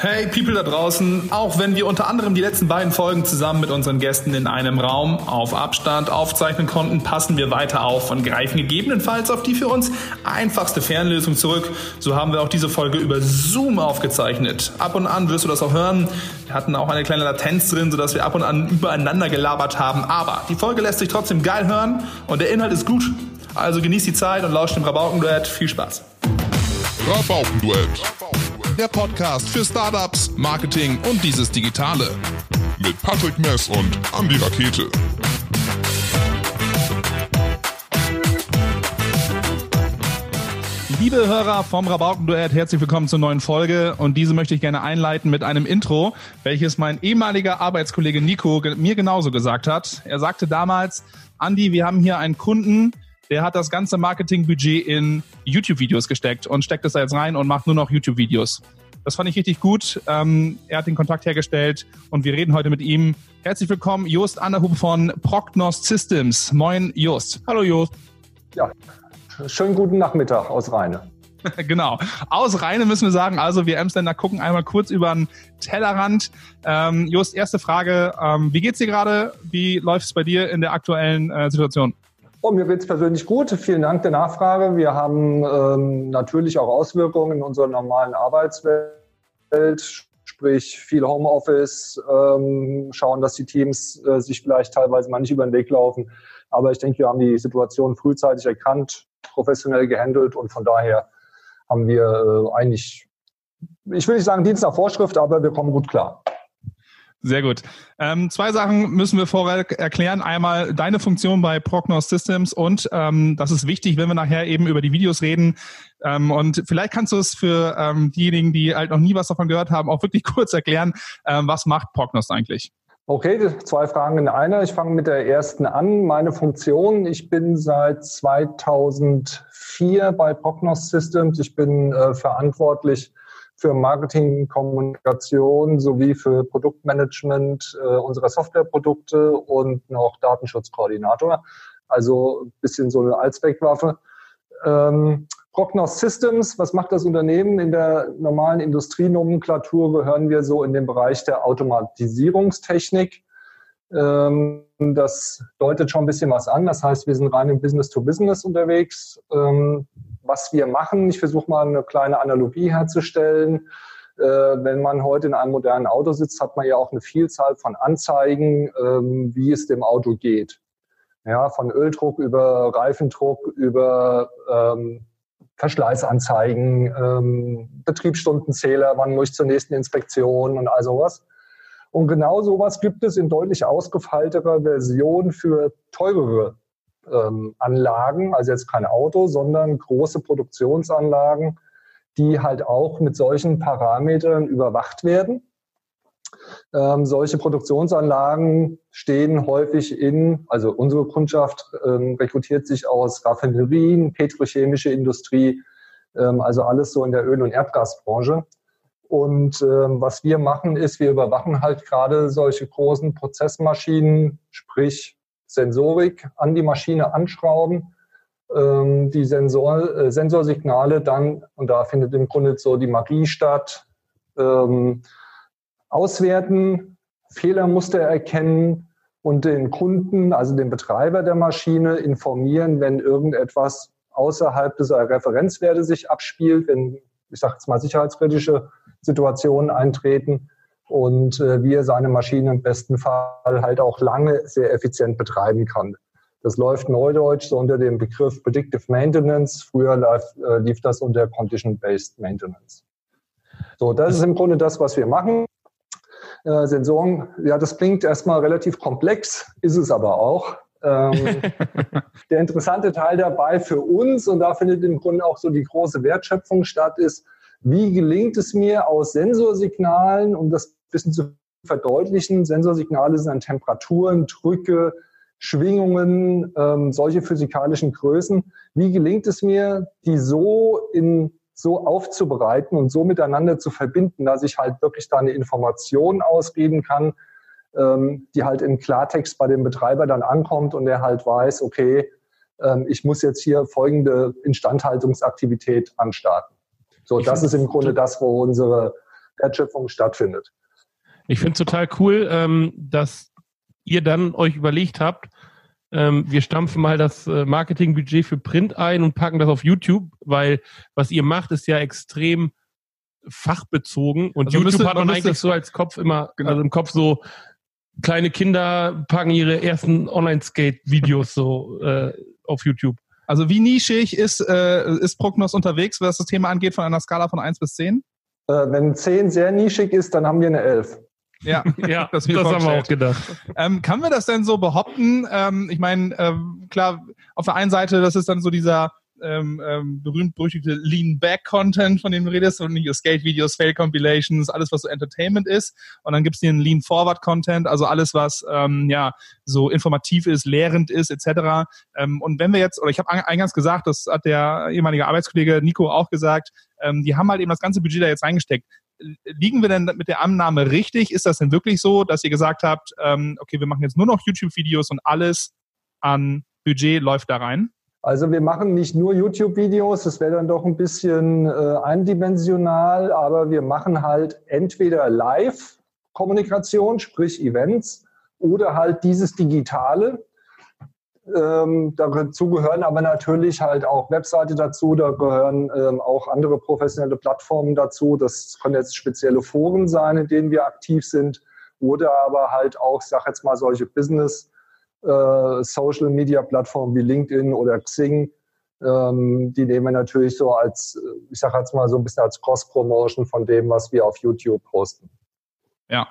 Hey People da draußen, auch wenn wir unter anderem die letzten beiden Folgen zusammen mit unseren Gästen in einem Raum auf Abstand aufzeichnen konnten, passen wir weiter auf und greifen gegebenenfalls auf die für uns einfachste Fernlösung zurück. So haben wir auch diese Folge über Zoom aufgezeichnet. Ab und an wirst du das auch hören. Wir hatten auch eine kleine Latenz drin, sodass wir ab und an übereinander gelabert haben. Aber die Folge lässt sich trotzdem geil hören und der Inhalt ist gut. Also genießt die Zeit und lauscht dem Rabaukenduett. Viel Spaß. Rabaukenduett der Podcast für Startups, Marketing und dieses Digitale. Mit Patrick Mess und Andy Rakete. Liebe Hörer vom Rabaukenduett, herzlich willkommen zur neuen Folge und diese möchte ich gerne einleiten mit einem Intro, welches mein ehemaliger Arbeitskollege Nico mir genauso gesagt hat. Er sagte damals, Andy, wir haben hier einen Kunden, der hat das ganze Marketingbudget in YouTube-Videos gesteckt und steckt es da jetzt rein und macht nur noch YouTube-Videos. Das fand ich richtig gut. Ähm, er hat den Kontakt hergestellt und wir reden heute mit ihm. Herzlich willkommen, Jost Anderhub von Prognos Systems. Moin, Jost. Hallo, Jost. Ja, schönen guten Nachmittag aus Rheine. genau. Aus Rheine müssen wir sagen, also wir Emsländer gucken einmal kurz über den Tellerrand. Ähm, Just, erste Frage. Ähm, wie geht's dir gerade? Wie läuft es bei dir in der aktuellen äh, Situation? Oh, mir geht's persönlich gut. Vielen Dank der Nachfrage. Wir haben ähm, natürlich auch Auswirkungen in unserer normalen Arbeitswelt, sprich viel Homeoffice, ähm, schauen, dass die Teams äh, sich vielleicht teilweise mal nicht über den Weg laufen. Aber ich denke, wir haben die Situation frühzeitig erkannt, professionell gehandelt und von daher haben wir äh, eigentlich, ich will nicht sagen Dienst nach Vorschrift, aber wir kommen gut klar. Sehr gut. Ähm, zwei Sachen müssen wir vorher erklären. Einmal deine Funktion bei Prognos Systems und ähm, das ist wichtig, wenn wir nachher eben über die Videos reden. Ähm, und vielleicht kannst du es für ähm, diejenigen, die halt noch nie was davon gehört haben, auch wirklich kurz erklären, ähm, was macht Prognos eigentlich? Okay, zwei Fragen in einer. Ich fange mit der ersten an. Meine Funktion, ich bin seit 2004 bei Prognos Systems. Ich bin äh, verantwortlich für Marketing, Kommunikation sowie für Produktmanagement äh, unserer Softwareprodukte und noch Datenschutzkoordinator. Also ein bisschen so eine Allzweckwaffe. Ähm, Prognos Systems, was macht das Unternehmen? In der normalen Industrienomenklatur gehören wir so in den Bereich der Automatisierungstechnik. Ähm, das deutet schon ein bisschen was an. Das heißt, wir sind rein im Business-to-Business -Business unterwegs. Ähm, was wir machen. Ich versuche mal eine kleine Analogie herzustellen. Äh, wenn man heute in einem modernen Auto sitzt, hat man ja auch eine Vielzahl von Anzeigen, ähm, wie es dem Auto geht. Ja, von Öldruck über Reifendruck, über ähm, Verschleißanzeigen, ähm, Betriebsstundenzähler, wann muss ich zur nächsten Inspektion und all sowas. Und genau sowas gibt es in deutlich ausgefeilterer Version für teurere ähm, Anlagen, also jetzt kein Auto, sondern große Produktionsanlagen, die halt auch mit solchen Parametern überwacht werden. Ähm, solche Produktionsanlagen stehen häufig in, also unsere Kundschaft ähm, rekrutiert sich aus Raffinerien, petrochemische Industrie, ähm, also alles so in der Öl- und Erdgasbranche. Und ähm, was wir machen, ist, wir überwachen halt gerade solche großen Prozessmaschinen, sprich Sensorik an die Maschine anschrauben, ähm, die Sensor, äh, Sensorsignale dann, und da findet im Grunde so die Magie statt, ähm, auswerten, Fehlermuster erkennen und den Kunden, also den Betreiber der Maschine, informieren, wenn irgendetwas außerhalb dieser Referenzwerte sich abspielt, wenn, ich sage jetzt mal, sicherheitskritische Situationen eintreten und äh, wie er seine Maschine im besten Fall halt auch lange sehr effizient betreiben kann. Das läuft neudeutsch so unter dem Begriff Predictive Maintenance. Früher lief, äh, lief das unter Condition-Based Maintenance. So, das ist im Grunde das, was wir machen. Äh, Sensoren, ja, das klingt erstmal relativ komplex, ist es aber auch. Ähm, der interessante Teil dabei für uns, und da findet im Grunde auch so die große Wertschöpfung statt, ist, wie gelingt es mir aus Sensorsignalen, um das bisschen zu verdeutlichen. Sensorsignale sind an Temperaturen, Drücke, Schwingungen, ähm, solche physikalischen Größen. Wie gelingt es mir, die so in so aufzubereiten und so miteinander zu verbinden, dass ich halt wirklich da eine Information ausgeben kann, ähm, die halt im Klartext bei dem Betreiber dann ankommt und der halt weiß, okay, ähm, ich muss jetzt hier folgende Instandhaltungsaktivität anstarten. So, das ist im Grunde das, wo unsere Wertschöpfung stattfindet. Ich finde es total cool, ähm, dass ihr dann euch überlegt habt, ähm, wir stampfen mal das äh, Marketingbudget für Print ein und packen das auf YouTube, weil was ihr macht, ist ja extrem fachbezogen und also YouTube müsste, hat man eigentlich so als Kopf immer, genau. also im Kopf so, kleine Kinder packen ihre ersten Online-Skate-Videos so äh, auf YouTube. Also wie nischig ist, äh, ist Prognos unterwegs, was das Thema angeht, von einer Skala von 1 bis 10? Äh, wenn 10 sehr nischig ist, dann haben wir eine 11. Ja, ja das, das haben wir auch gedacht. Ähm, kann wir das denn so behaupten? Ähm, ich meine, ähm, klar, auf der einen Seite, das ist dann so dieser ähm, ähm, berühmt-berüchtigte Lean-Back-Content, von dem du redest, und nicht Skate-Videos, Fail-Compilations, alles, was so Entertainment ist. Und dann gibt's den Lean-Forward-Content, also alles, was ähm, ja so informativ ist, lehrend ist, etc. Und wenn wir jetzt, oder ich habe eingangs gesagt, das hat der ehemalige Arbeitskollege Nico auch gesagt, die haben halt eben das ganze Budget da jetzt reingesteckt liegen wir denn mit der Annahme richtig? Ist das denn wirklich so, dass ihr gesagt habt, ähm, okay, wir machen jetzt nur noch YouTube-Videos und alles an Budget läuft da rein? Also wir machen nicht nur YouTube-Videos, das wäre dann doch ein bisschen äh, eindimensional, aber wir machen halt entweder Live-Kommunikation, sprich Events, oder halt dieses Digitale. Ähm, dazu gehören aber natürlich halt auch Webseite dazu, da gehören ähm, auch andere professionelle Plattformen dazu. Das können jetzt spezielle Foren sein, in denen wir aktiv sind, oder aber halt auch, ich sage jetzt mal, solche Business- äh, Social Media Plattformen wie LinkedIn oder Xing, ähm, die nehmen wir natürlich so als, ich sage jetzt mal so ein bisschen als Cross-Promotion von dem, was wir auf YouTube posten. Ja,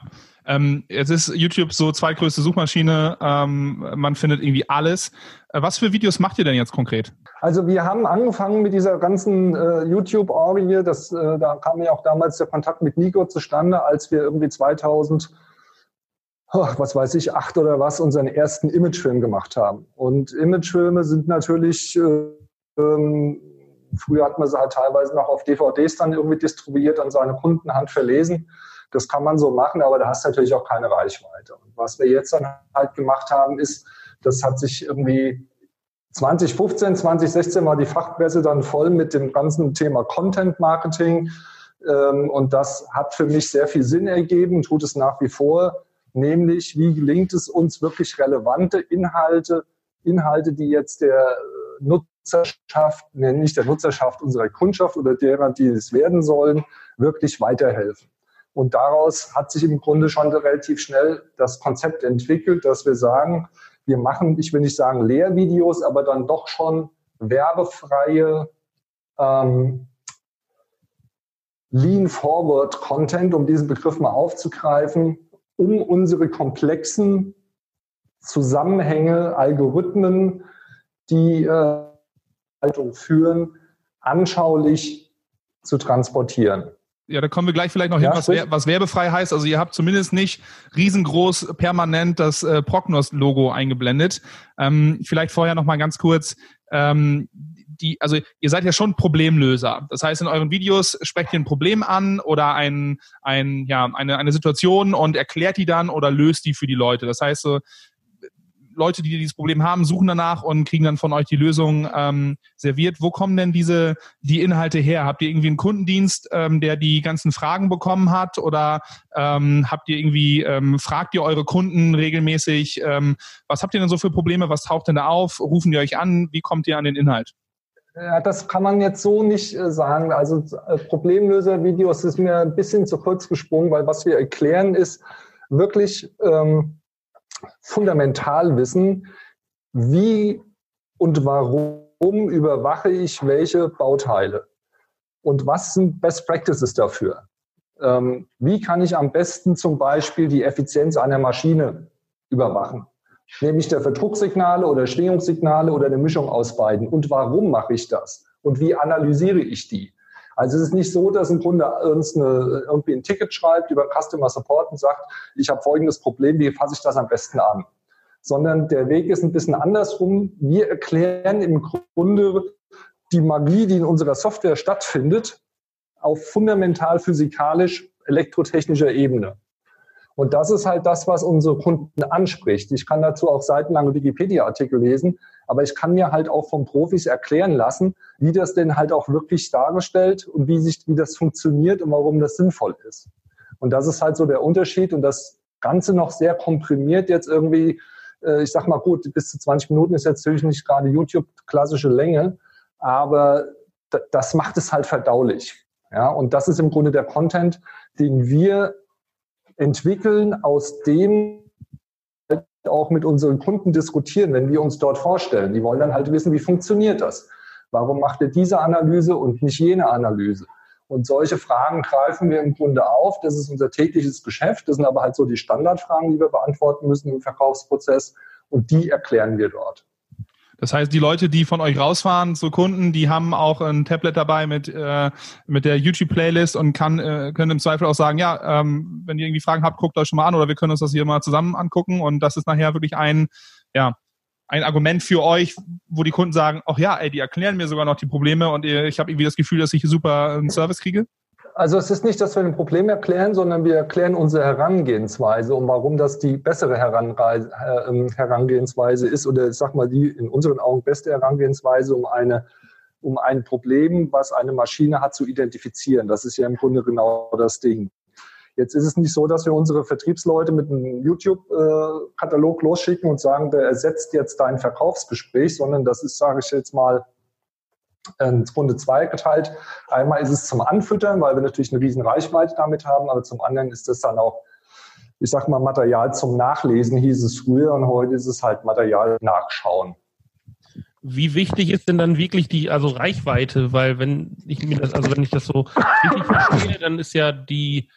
ähm, jetzt ist YouTube so zweitgrößte Suchmaschine. Ähm, man findet irgendwie alles. Äh, was für Videos macht ihr denn jetzt konkret? Also wir haben angefangen mit dieser ganzen äh, YouTube-Orgie. Das, äh, da kam ja auch damals der Kontakt mit Nico zustande, als wir irgendwie 2000 was weiß ich, acht oder was, unseren ersten Imagefilm gemacht haben. Und Imagefilme sind natürlich, äh, ähm, früher hat man sie halt teilweise noch auf DVDs dann irgendwie distribuiert, an seine Kunden Hand verlesen. Das kann man so machen, aber da hast du natürlich auch keine Reichweite. Und was wir jetzt dann halt gemacht haben, ist, das hat sich irgendwie 2015, 2016 war die Fachpresse dann voll mit dem ganzen Thema Content Marketing. Ähm, und das hat für mich sehr viel Sinn ergeben, tut es nach wie vor nämlich wie gelingt es uns wirklich relevante Inhalte, Inhalte, die jetzt der Nutzerschaft, nicht der Nutzerschaft unserer Kundschaft oder derer, die es werden sollen, wirklich weiterhelfen. Und daraus hat sich im Grunde schon relativ schnell das Konzept entwickelt, dass wir sagen, wir machen, ich will nicht sagen Lehrvideos, aber dann doch schon werbefreie ähm, Lean Forward Content, um diesen Begriff mal aufzugreifen, um unsere komplexen Zusammenhänge, Algorithmen, die äh, Haltung führen, anschaulich zu transportieren. Ja, da kommen wir gleich vielleicht noch ja, hin, was, was, werbefrei heißt. Also ihr habt zumindest nicht riesengroß permanent das äh, Prognos-Logo eingeblendet. Ähm, vielleicht vorher noch mal ganz kurz. Ähm, die, also ihr seid ja schon Problemlöser. Das heißt, in euren Videos sprecht ihr ein Problem an oder ein, ein, ja, eine, eine Situation und erklärt die dann oder löst die für die Leute. Das heißt, so, Leute, die dieses Problem haben, suchen danach und kriegen dann von euch die Lösung ähm, serviert. Wo kommen denn diese die Inhalte her? Habt ihr irgendwie einen Kundendienst, ähm, der die ganzen Fragen bekommen hat, oder ähm, habt ihr irgendwie ähm, fragt ihr eure Kunden regelmäßig? Ähm, was habt ihr denn so für Probleme? Was taucht denn da auf? Rufen die euch an? Wie kommt ihr an den Inhalt? Ja, das kann man jetzt so nicht äh, sagen. Also äh, Problemlöser-Videos ist mir ein bisschen zu kurz gesprungen, weil was wir erklären ist wirklich ähm, fundamental wissen, wie und warum überwache ich welche Bauteile und was sind Best Practices dafür. Ähm, wie kann ich am besten zum Beispiel die Effizienz einer Maschine überwachen? nämlich der Verdrucksignale oder Schwingungssignale oder eine Mischung aus beiden. Und warum mache ich das? Und wie analysiere ich die? Also es ist nicht so, dass ein Kunde uns eine, irgendwie ein Ticket schreibt über Customer Support und sagt, ich habe folgendes Problem, wie fasse ich das am besten an? Sondern der Weg ist ein bisschen andersrum. Wir erklären im Grunde die Magie, die in unserer Software stattfindet, auf fundamental physikalisch elektrotechnischer Ebene. Und das ist halt das, was unsere Kunden anspricht. Ich kann dazu auch seitenlange Wikipedia-Artikel lesen, aber ich kann mir halt auch von Profis erklären lassen, wie das denn halt auch wirklich dargestellt und wie sich, wie das funktioniert und warum das sinnvoll ist. Und das ist halt so der Unterschied und das Ganze noch sehr komprimiert jetzt irgendwie. Äh, ich sag mal gut, bis zu 20 Minuten ist jetzt natürlich nicht gerade YouTube klassische Länge, aber das macht es halt verdaulich. Ja, und das ist im Grunde der Content, den wir entwickeln, aus dem auch mit unseren Kunden diskutieren, wenn wir uns dort vorstellen. Die wollen dann halt wissen, wie funktioniert das? Warum macht ihr diese Analyse und nicht jene Analyse? Und solche Fragen greifen wir im Grunde auf. Das ist unser tägliches Geschäft. Das sind aber halt so die Standardfragen, die wir beantworten müssen im Verkaufsprozess. Und die erklären wir dort. Das heißt, die Leute, die von euch rausfahren zu Kunden, die haben auch ein Tablet dabei mit, äh, mit der YouTube-Playlist und kann, äh, können im Zweifel auch sagen, ja, ähm, wenn ihr irgendwie Fragen habt, guckt euch schon mal an oder wir können uns das hier mal zusammen angucken. Und das ist nachher wirklich ein, ja, ein Argument für euch, wo die Kunden sagen, ach ja, ey, die erklären mir sogar noch die Probleme und ich habe irgendwie das Gefühl, dass ich super einen Service kriege? Also es ist nicht, dass wir ein Problem erklären, sondern wir erklären unsere Herangehensweise und warum das die bessere äh, ähm, Herangehensweise ist oder ich sag mal die in unseren Augen beste Herangehensweise, um eine um ein Problem, was eine Maschine hat, zu identifizieren. Das ist ja im Grunde genau das Ding. Jetzt ist es nicht so, dass wir unsere Vertriebsleute mit einem YouTube-Katalog losschicken und sagen, der ersetzt jetzt dein Verkaufsgespräch, sondern das ist, sage ich jetzt mal, in Runde zwei geteilt. Einmal ist es zum Anfüttern, weil wir natürlich eine riesen Reichweite damit haben, aber zum anderen ist es dann auch, ich sag mal, Material zum Nachlesen, hieß es früher und heute ist es halt Material nachschauen. Wie wichtig ist denn dann wirklich die, also Reichweite? Weil wenn ich mir das, also wenn ich das so richtig verstehe, dann ist ja die,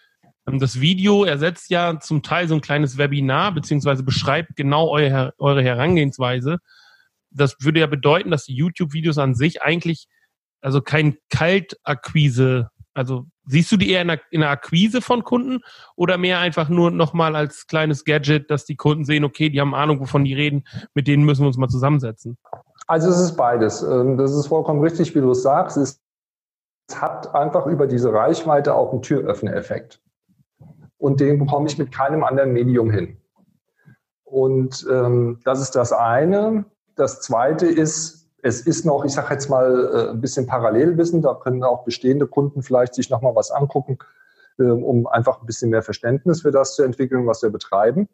ähm, das Video ersetzt ja zum Teil so ein kleines Webinar, beziehungsweise beschreibt genau eure, eure Herangehensweise. Das würde ja bedeuten, dass die YouTube-Videos an sich eigentlich, also kein Kaltakquise, also siehst du die eher in der, in der Akquise von Kunden oder mehr einfach nur nochmal als kleines Gadget, dass die Kunden sehen, okay, die haben Ahnung, wovon die reden, mit denen müssen wir uns mal zusammensetzen? Also es ist beides. Ähm, das ist vollkommen richtig, wie du es sagst. Es hat einfach über diese Reichweite auch einen Türöffner-Effekt und den bekomme ich mit keinem anderen Medium hin. Und ähm, das ist das eine. Das zweite ist, es ist noch, ich sage jetzt mal, äh, ein bisschen Parallelwissen. Da können auch bestehende Kunden vielleicht sich nochmal was angucken, äh, um einfach ein bisschen mehr Verständnis für das zu entwickeln, was wir betreiben.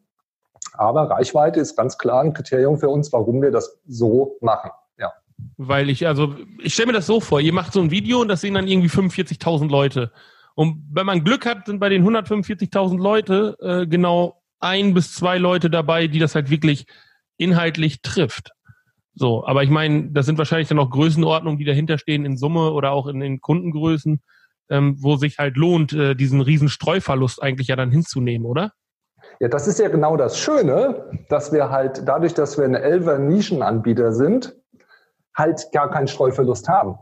Aber Reichweite ist ganz klar ein Kriterium für uns, warum wir das so machen. Ja. Weil ich, also, ich stelle mir das so vor, ihr macht so ein Video und das sehen dann irgendwie 45.000 Leute. Und wenn man Glück hat, sind bei den 145.000 Leute äh, genau ein bis zwei Leute dabei, die das halt wirklich inhaltlich trifft. So, aber ich meine, das sind wahrscheinlich dann auch Größenordnungen, die dahinter stehen in Summe oder auch in den Kundengrößen, ähm, wo sich halt lohnt, äh, diesen riesen Streuverlust eigentlich ja dann hinzunehmen, oder? Ja, das ist ja genau das Schöne, dass wir halt dadurch, dass wir ein Elfer Nischenanbieter sind, halt gar keinen Streuverlust haben.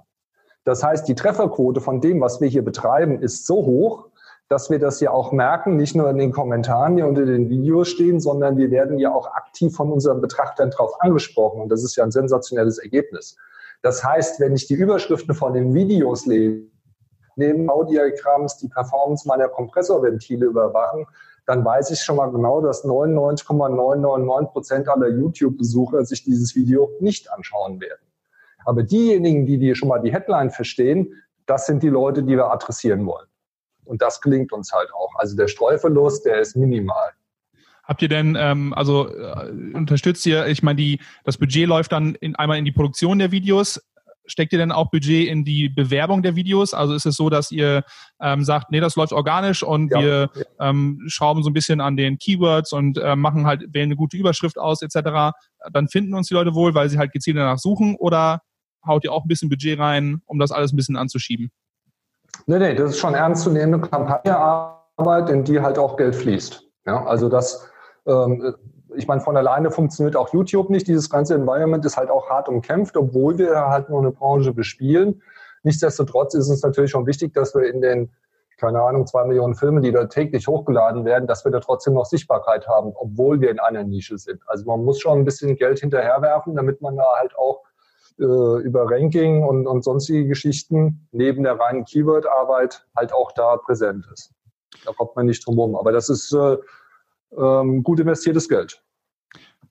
Das heißt, die Trefferquote von dem, was wir hier betreiben, ist so hoch, dass wir das ja auch merken, nicht nur in den Kommentaren, die unter den Videos stehen, sondern wir werden ja auch aktiv von unseren Betrachtern darauf angesprochen. Und das ist ja ein sensationelles Ergebnis. Das heißt, wenn ich die Überschriften von den Videos lese, neben Audiagramms die Performance meiner Kompressorventile überwachen, dann weiß ich schon mal genau, dass 99,999 Prozent aller YouTube-Besucher sich dieses Video nicht anschauen werden. Aber diejenigen, die, die schon mal die Headline verstehen, das sind die Leute, die wir adressieren wollen. Und das gelingt uns halt auch. Also der Streuverlust, der ist minimal. Habt ihr denn, ähm, also äh, unterstützt ihr, ich meine, die, das Budget läuft dann in, einmal in die Produktion der Videos. Steckt ihr denn auch Budget in die Bewerbung der Videos? Also ist es so, dass ihr ähm, sagt, nee, das läuft organisch und ja, wir. Ähm, schrauben so ein bisschen an den Keywords und äh, machen halt, wählen eine gute Überschrift aus etc. Dann finden uns die Leute wohl, weil sie halt gezielt danach suchen oder haut ihr auch ein bisschen Budget rein, um das alles ein bisschen anzuschieben? Nee, nee, das ist schon ernstzunehmende Kampagnearbeit, in die halt auch Geld fließt. Ja, also das, ähm, ich meine, von alleine funktioniert auch YouTube nicht. Dieses ganze Environment ist halt auch hart umkämpft, obwohl wir halt nur eine Branche bespielen. Nichtsdestotrotz ist es natürlich schon wichtig, dass wir in den, keine Ahnung, zwei Millionen Filmen, die da täglich hochgeladen werden, dass wir da trotzdem noch Sichtbarkeit haben, obwohl wir in einer Nische sind. Also man muss schon ein bisschen Geld hinterherwerfen, damit man da halt auch äh, über Ranking und, und sonstige Geschichten neben der reinen Keyword-Arbeit halt auch da präsent ist. Da kommt man nicht drum herum. Aber das ist, äh, ähm, gut investiertes Geld.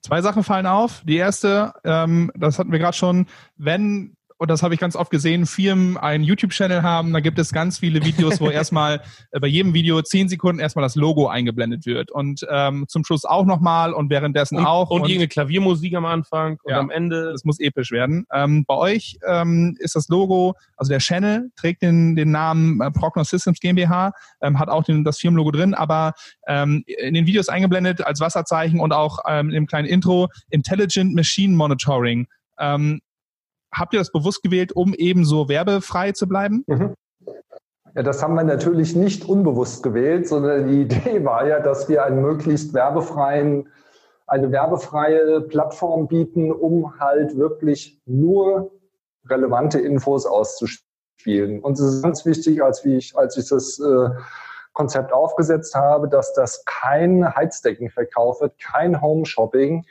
Zwei Sachen fallen auf. Die erste, ähm, das hatten wir gerade schon, wenn und das habe ich ganz oft gesehen, Firmen einen YouTube-Channel haben, da gibt es ganz viele Videos, wo erstmal äh, bei jedem Video zehn Sekunden erstmal das Logo eingeblendet wird und ähm, zum Schluss auch nochmal und währenddessen und, auch. Und, und irgendeine Klaviermusik am Anfang und ja, am Ende. Das muss episch werden. Ähm, bei euch ähm, ist das Logo, also der Channel trägt den, den Namen äh, Prognos Systems GmbH, ähm, hat auch den, das Firmenlogo drin, aber ähm, in den Videos eingeblendet als Wasserzeichen und auch ähm, im kleinen Intro Intelligent Machine Monitoring. Ähm, habt ihr das bewusst gewählt, um eben so werbefrei zu bleiben? Mhm. Ja, das haben wir natürlich nicht unbewusst gewählt, sondern die Idee war ja, dass wir einen möglichst werbefreien, eine werbefreie Plattform bieten, um halt wirklich nur relevante Infos auszuspielen. Und es ist ganz wichtig, als, wie ich, als ich das äh, Konzept aufgesetzt habe, dass das kein Heizdeckenverkauf wird, kein Home Shopping,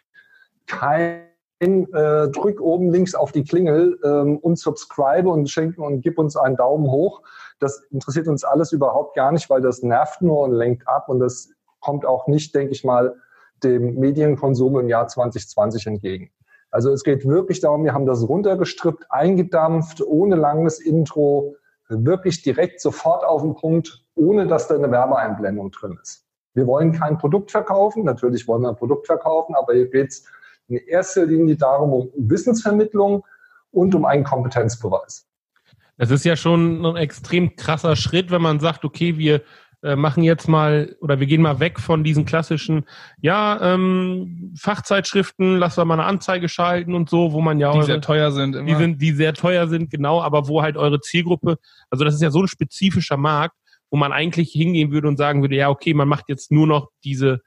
kein äh, drück oben links auf die Klingel ähm, und subscribe und schenken und gib uns einen Daumen hoch. Das interessiert uns alles überhaupt gar nicht, weil das nervt nur und lenkt ab und das kommt auch nicht, denke ich mal, dem Medienkonsum im Jahr 2020 entgegen. Also es geht wirklich darum, wir haben das runtergestrippt, eingedampft, ohne langes Intro, wirklich direkt sofort auf den Punkt, ohne dass da eine Werbeeinblendung drin ist. Wir wollen kein Produkt verkaufen, natürlich wollen wir ein Produkt verkaufen, aber hier geht's in erster Linie darum, um Wissensvermittlung und um einen Kompetenzbeweis. Das ist ja schon ein extrem krasser Schritt, wenn man sagt, okay, wir äh, machen jetzt mal oder wir gehen mal weg von diesen klassischen, ja, ähm, Fachzeitschriften, lass wir mal eine Anzeige schalten und so, wo man ja die eure, sehr teuer sind, immer. die sind, die sehr teuer sind, genau, aber wo halt eure Zielgruppe, also das ist ja so ein spezifischer Markt, wo man eigentlich hingehen würde und sagen würde, ja, okay, man macht jetzt nur noch diese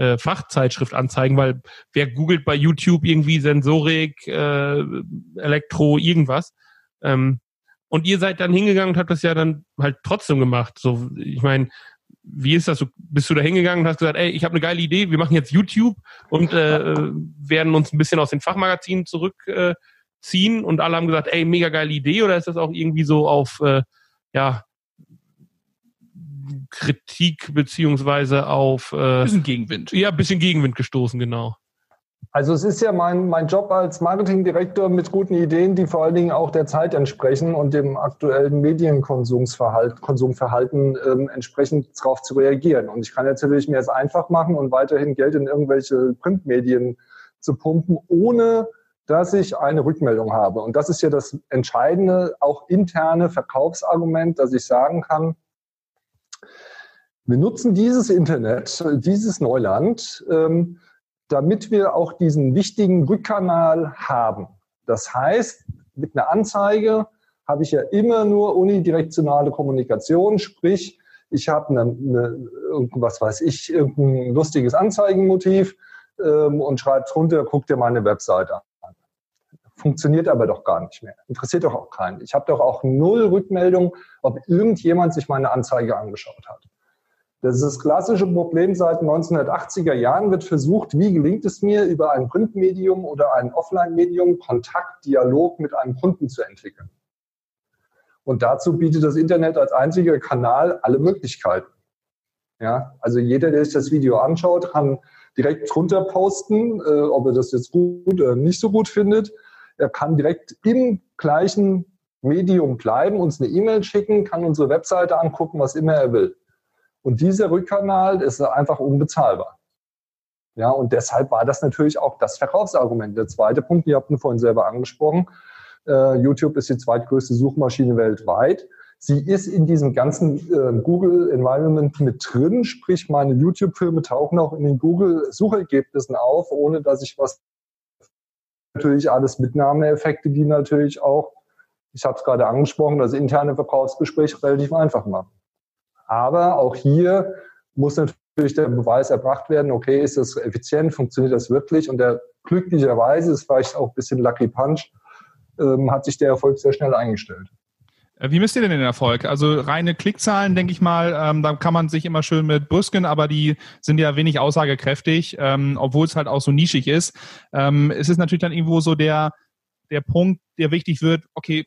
äh, Fachzeitschrift anzeigen, weil wer googelt bei YouTube irgendwie Sensorik, äh, Elektro, irgendwas. Ähm, und ihr seid dann hingegangen und habt das ja dann halt trotzdem gemacht. So, ich meine, wie ist das? So, bist du da hingegangen und hast gesagt, ey, ich habe eine geile Idee, wir machen jetzt YouTube und äh, werden uns ein bisschen aus den Fachmagazinen zurückziehen äh, und alle haben gesagt, ey, mega geile Idee oder ist das auch irgendwie so auf äh, ja Kritik beziehungsweise auf äh, bisschen Gegenwind. Ja, bisschen Gegenwind gestoßen, genau. Also es ist ja mein, mein Job als Marketingdirektor mit guten Ideen, die vor allen Dingen auch der Zeit entsprechen und dem aktuellen Medienkonsumverhalten Konsumverhalten, ähm, entsprechend darauf zu reagieren. Und ich kann natürlich mir es einfach machen und weiterhin Geld in irgendwelche Printmedien zu pumpen, ohne dass ich eine Rückmeldung habe. Und das ist ja das entscheidende, auch interne Verkaufsargument, dass ich sagen kann, wir nutzen dieses Internet, dieses Neuland, ähm, damit wir auch diesen wichtigen Rückkanal haben. Das heißt, mit einer Anzeige habe ich ja immer nur unidirektionale Kommunikation, sprich, ich habe eine, eine, was weiß ich, irgendein lustiges Anzeigenmotiv ähm, und schreibe drunter, guck dir meine Webseite an. Funktioniert aber doch gar nicht mehr. Interessiert doch auch keinen. Ich habe doch auch null Rückmeldung, ob irgendjemand sich meine Anzeige angeschaut hat. Das ist das klassische Problem seit 1980er Jahren wird versucht, wie gelingt es mir, über ein Printmedium oder ein Offline-Medium Kontakt, Dialog mit einem Kunden zu entwickeln. Und dazu bietet das Internet als einziger Kanal alle Möglichkeiten. Ja, also jeder, der sich das Video anschaut, kann direkt drunter posten, äh, ob er das jetzt gut oder nicht so gut findet. Er kann direkt im gleichen Medium bleiben, uns eine E-Mail schicken, kann unsere Webseite angucken, was immer er will. Und dieser Rückkanal ist einfach unbezahlbar. Ja, und deshalb war das natürlich auch das Verkaufsargument. Der zweite Punkt, ihr habt ihn vorhin selber angesprochen, äh, YouTube ist die zweitgrößte Suchmaschine weltweit. Sie ist in diesem ganzen äh, Google-Environment mit drin, sprich meine YouTube-Filme tauchen auch in den Google-Suchergebnissen auf, ohne dass ich was natürlich alles Mitnahmeeffekte, die natürlich auch, ich habe es gerade angesprochen, das interne Verkaufsgespräch relativ einfach machen. Aber auch hier muss natürlich der Beweis erbracht werden, okay, ist das effizient, funktioniert das wirklich? Und der glücklicherweise, ist vielleicht auch ein bisschen Lucky Punch, ähm, hat sich der Erfolg sehr schnell eingestellt. Äh, wie misst ihr denn den Erfolg? Also reine Klickzahlen, denke ich mal, ähm, da kann man sich immer schön mit brüsken, aber die sind ja wenig aussagekräftig, ähm, obwohl es halt auch so nischig ist. Ähm, es ist natürlich dann irgendwo so der, der Punkt, der wichtig wird, okay,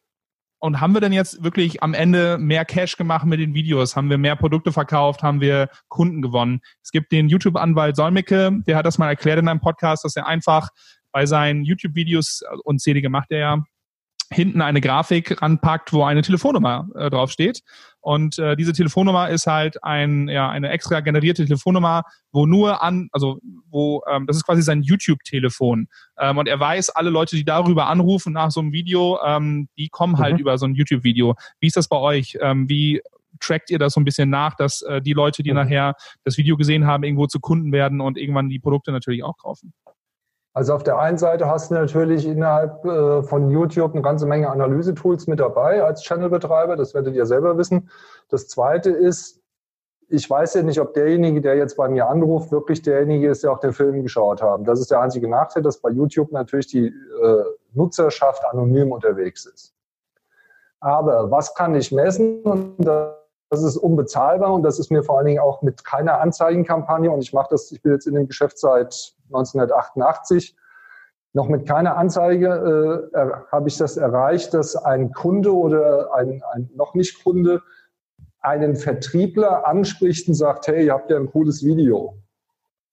und haben wir denn jetzt wirklich am Ende mehr Cash gemacht mit den Videos? Haben wir mehr Produkte verkauft? Haben wir Kunden gewonnen? Es gibt den YouTube-Anwalt Solmecke, der hat das mal erklärt in einem Podcast, dass er einfach bei seinen YouTube-Videos, unzählige macht er ja, hinten eine Grafik ranpackt, wo eine Telefonnummer äh, draufsteht. Und äh, diese Telefonnummer ist halt ein, ja, eine extra generierte Telefonnummer, wo nur an, also wo, ähm, das ist quasi sein YouTube-Telefon. Ähm, und er weiß, alle Leute, die darüber anrufen nach so einem Video, ähm, die kommen halt mhm. über so ein YouTube-Video. Wie ist das bei euch? Ähm, wie trackt ihr das so ein bisschen nach, dass äh, die Leute, die mhm. nachher das Video gesehen haben, irgendwo zu Kunden werden und irgendwann die Produkte natürlich auch kaufen? Also auf der einen Seite hast du natürlich innerhalb äh, von YouTube eine ganze Menge Analyse-Tools mit dabei als Channel-Betreiber, das werdet ihr selber wissen. Das zweite ist, ich weiß ja nicht, ob derjenige, der jetzt bei mir anruft, wirklich derjenige ist, der auch den Film geschaut hat. Das ist der einzige Nachteil, dass bei YouTube natürlich die äh, Nutzerschaft anonym unterwegs ist. Aber was kann ich messen? Und das ist unbezahlbar und das ist mir vor allen Dingen auch mit keiner Anzeigenkampagne und ich mache das, ich bin jetzt in dem Geschäft seit 1988. Noch mit keiner Anzeige äh, habe ich das erreicht, dass ein Kunde oder ein, ein noch nicht Kunde einen Vertriebler anspricht und sagt, hey, ihr habt ja ein cooles Video.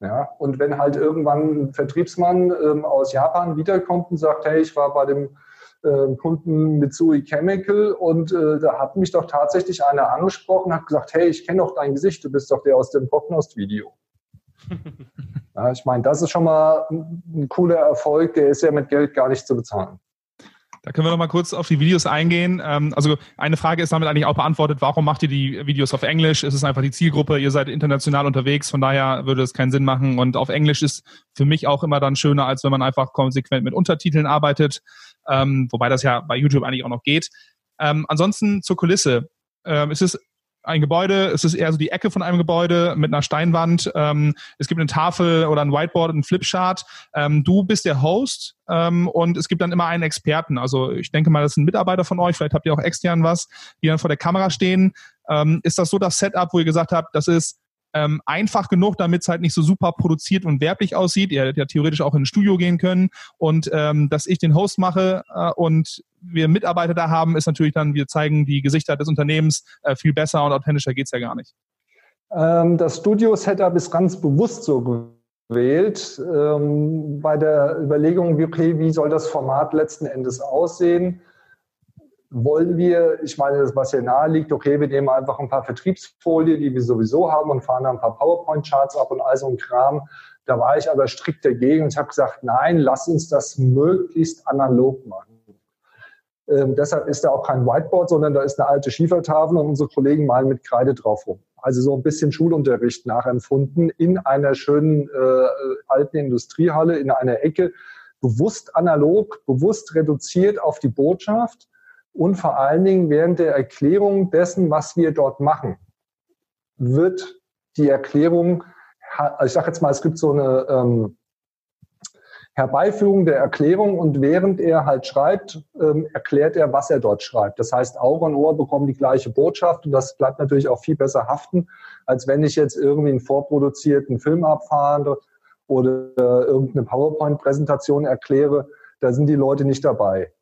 Ja, und wenn halt irgendwann ein Vertriebsmann ähm, aus Japan wiederkommt und sagt, hey, ich war bei dem äh, Kunden Mitsui Chemical und äh, da hat mich doch tatsächlich einer angesprochen, hat gesagt, hey, ich kenne doch dein Gesicht, du bist doch der aus dem Prognost-Video. Ja, ich meine, das ist schon mal ein cooler Erfolg, der ist ja mit Geld gar nicht zu bezahlen. Da können wir noch mal kurz auf die Videos eingehen. Ähm, also eine Frage ist damit eigentlich auch beantwortet, warum macht ihr die Videos auf Englisch? Es ist einfach die Zielgruppe, ihr seid international unterwegs, von daher würde es keinen Sinn machen. Und auf Englisch ist für mich auch immer dann schöner, als wenn man einfach konsequent mit Untertiteln arbeitet, ähm, wobei das ja bei YouTube eigentlich auch noch geht. Ähm, ansonsten zur Kulisse. es ist ein Gebäude, es ist eher so die Ecke von einem Gebäude mit einer Steinwand. Ähm, es gibt eine Tafel oder ein Whiteboard, ein Flipchart. Ähm, du bist der Host ähm, und es gibt dann immer einen Experten. Also ich denke mal, das sind Mitarbeiter von euch, vielleicht habt ihr auch extern was, die dann vor der Kamera stehen. Ähm, ist das so das Setup, wo ihr gesagt habt, das ist ähm, einfach genug, damit es halt nicht so super produziert und werblich aussieht. Ihr hättet ja theoretisch auch in ein Studio gehen können. Und ähm, dass ich den Host mache äh, und wir Mitarbeiter da haben, ist natürlich dann, wir zeigen die Gesichter des Unternehmens äh, viel besser und authentischer geht's ja gar nicht. Ähm, das Studio-Setup ist ganz bewusst so gewählt. Ähm, bei der Überlegung, okay, wie soll das Format letzten Endes aussehen? Wollen wir, ich meine, das, was hier nahe liegt, okay, wir nehmen einfach ein paar Vertriebsfolien, die wir sowieso haben und fahren da ein paar PowerPoint-Charts ab und all so ein Kram. Da war ich aber strikt dagegen und ich habe gesagt, nein, lass uns das möglichst analog machen. Ähm, deshalb ist da auch kein Whiteboard, sondern da ist eine alte Schiefertafel und unsere Kollegen malen mit Kreide drauf rum. Also so ein bisschen Schulunterricht nachempfunden in einer schönen äh, alten Industriehalle, in einer Ecke, bewusst analog, bewusst reduziert auf die Botschaft und vor allen Dingen während der Erklärung dessen, was wir dort machen, wird die Erklärung, ich sage jetzt mal, es gibt so eine ähm, Herbeiführung der Erklärung und während er halt schreibt, ähm, erklärt er, was er dort schreibt. Das heißt, Auge und Ohr bekommen die gleiche Botschaft und das bleibt natürlich auch viel besser haften, als wenn ich jetzt irgendwie einen vorproduzierten Film abfahre oder äh, irgendeine PowerPoint-Präsentation erkläre. Da sind die Leute nicht dabei.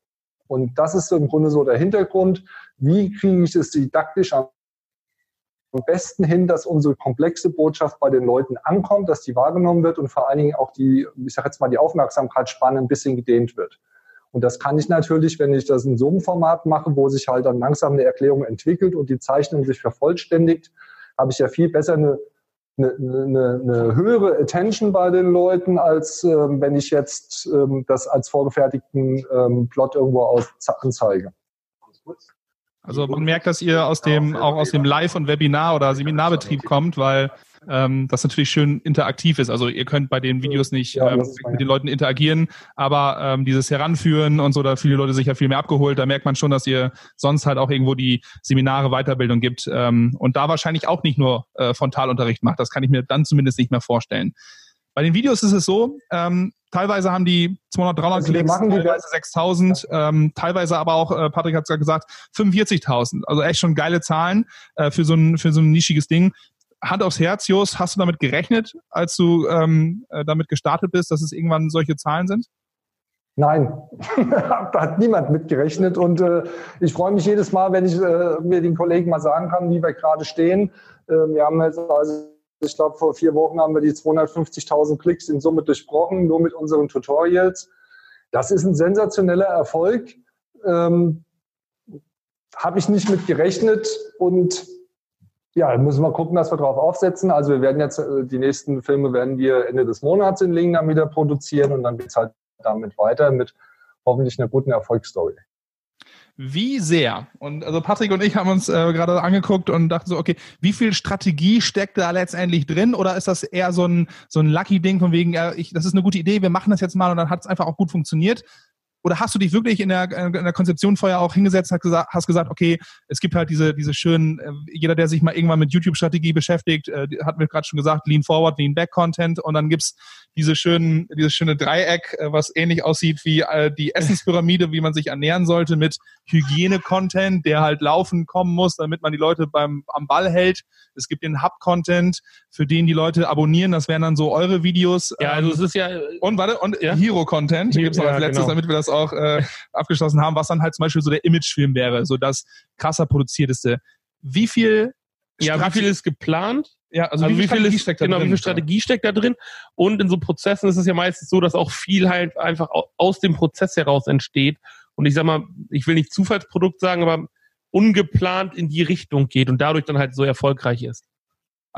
Und das ist im Grunde so der Hintergrund. Wie kriege ich es didaktisch am besten hin, dass unsere komplexe Botschaft bei den Leuten ankommt, dass die wahrgenommen wird und vor allen Dingen auch die, ich sage jetzt mal, die Aufmerksamkeitsspanne ein bisschen gedehnt wird. Und das kann ich natürlich, wenn ich das in so einem Format mache, wo sich halt dann langsam eine Erklärung entwickelt und die Zeichnung sich vervollständigt, habe ich ja viel besser eine eine, eine, eine höhere Attention bei den Leuten, als ähm, wenn ich jetzt ähm, das als vorgefertigten ähm, Plot irgendwo aus, anzeige. Also man merkt, dass ihr aus dem auch aus dem Live- und Webinar- oder Seminarbetrieb kommt, weil ähm, das natürlich schön interaktiv ist. Also ihr könnt bei den Videos nicht ja, ähm, mit den Leuten interagieren, aber ähm, dieses Heranführen und so, da viele Leute sich ja viel mehr abgeholt, da merkt man schon, dass ihr sonst halt auch irgendwo die Seminare, Weiterbildung gibt ähm, und da wahrscheinlich auch nicht nur äh, Frontalunterricht macht. Das kann ich mir dann zumindest nicht mehr vorstellen. Bei den Videos ist es so, ähm, teilweise haben die 200, 300 also Klicks, teilweise 6000, ähm, teilweise aber auch, äh, Patrick hat es ja gesagt, 45.000. Also echt schon geile Zahlen äh, für, so ein, für so ein nischiges Ding. Hand aufs Herz, Jos, hast du damit gerechnet, als du ähm, äh, damit gestartet bist, dass es irgendwann solche Zahlen sind? Nein, da hat niemand mitgerechnet. Und äh, ich freue mich jedes Mal, wenn ich äh, mir den Kollegen mal sagen kann, wie wir gerade stehen. Äh, wir haben jetzt, also ich glaube, vor vier Wochen haben wir die 250.000 Klicks in Summe durchbrochen, nur mit unseren Tutorials. Das ist ein sensationeller Erfolg. Ähm, Habe ich nicht mit gerechnet und ja, müssen wir gucken, dass wir drauf aufsetzen. Also wir werden jetzt, äh, die nächsten Filme werden wir Ende des Monats in Lingen dann wieder produzieren und dann geht's halt damit weiter mit hoffentlich einer guten Erfolgsstory. Wie sehr? Und also Patrick und ich haben uns äh, gerade angeguckt und dachten so, okay, wie viel Strategie steckt da letztendlich drin? Oder ist das eher so ein, so ein Lucky-Ding von wegen, äh, ich, das ist eine gute Idee, wir machen das jetzt mal und dann hat es einfach auch gut funktioniert? Oder hast du dich wirklich in der, in der Konzeption vorher auch hingesetzt, hast gesagt, hast gesagt, okay, es gibt halt diese, diese schönen, äh, jeder, der sich mal irgendwann mit YouTube-Strategie beschäftigt, äh, hat mir gerade schon gesagt, Lean Forward, Lean Back Content und dann gibt's diese schönen, dieses schöne Dreieck, äh, was ähnlich aussieht wie äh, die Essenspyramide, wie man sich ernähren sollte mit Hygiene-Content, der halt laufen kommen muss, damit man die Leute beim am Ball hält. Es gibt den Hub-Content, für den die Leute abonnieren. Das wären dann so eure Videos. Ja, also es ist ja und warte und ja? Hero-Content gibt's noch als letztes, genau. damit wir das auch äh, abgeschlossen haben, was dann halt zum Beispiel so der Imagefilm wäre, so das krasser produzierteste. Wie viel ja, wie viel ist geplant? Ja, also, also wie, wie, viel ist, steckt da genau, drin? wie viel Strategie steckt da drin? Und in so Prozessen ist es ja meistens so, dass auch viel halt einfach aus dem Prozess heraus entsteht. Und ich sag mal, ich will nicht Zufallsprodukt sagen, aber ungeplant in die Richtung geht und dadurch dann halt so erfolgreich ist.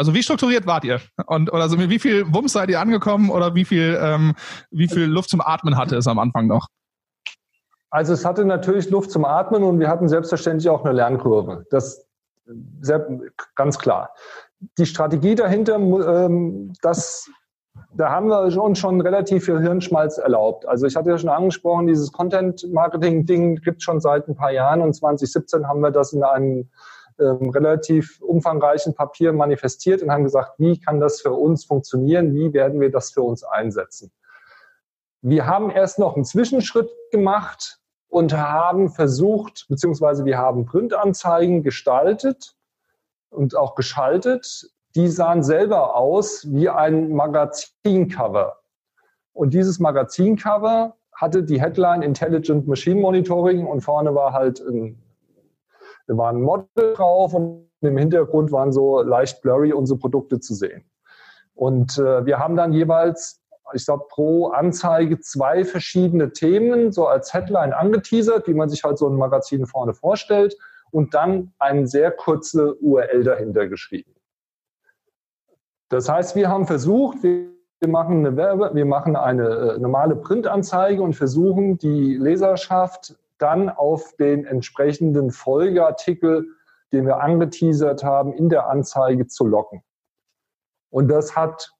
Also wie strukturiert wart ihr? Und oder also wie viel Wumms seid ihr angekommen oder wie viel ähm, wie viel Luft zum Atmen hatte es am Anfang noch? Also es hatte natürlich Luft zum Atmen und wir hatten selbstverständlich auch eine Lernkurve. Das sehr, ganz klar. Die Strategie dahinter, ähm, das, da haben wir uns schon relativ viel Hirnschmalz erlaubt. Also ich hatte ja schon angesprochen, dieses Content-Marketing-Ding gibt es schon seit ein paar Jahren und 2017 haben wir das in einem ähm, relativ umfangreichen Papier manifestiert und haben gesagt, wie kann das für uns funktionieren, wie werden wir das für uns einsetzen. Wir haben erst noch einen Zwischenschritt gemacht, und haben versucht, beziehungsweise wir haben Printanzeigen gestaltet und auch geschaltet. Die sahen selber aus wie ein Magazincover. Und dieses Magazincover hatte die Headline Intelligent Machine Monitoring und vorne war halt ein, da war ein Model drauf und im Hintergrund waren so leicht blurry unsere Produkte zu sehen. Und äh, wir haben dann jeweils ich glaube, pro Anzeige zwei verschiedene Themen, so als Headline angeteasert, wie man sich halt so ein Magazin vorne vorstellt, und dann eine sehr kurze URL dahinter geschrieben. Das heißt, wir haben versucht, wir machen eine Werbe, wir machen eine äh, normale Printanzeige und versuchen die Leserschaft dann auf den entsprechenden Folgeartikel, den wir angeteasert haben, in der Anzeige zu locken. Und das hat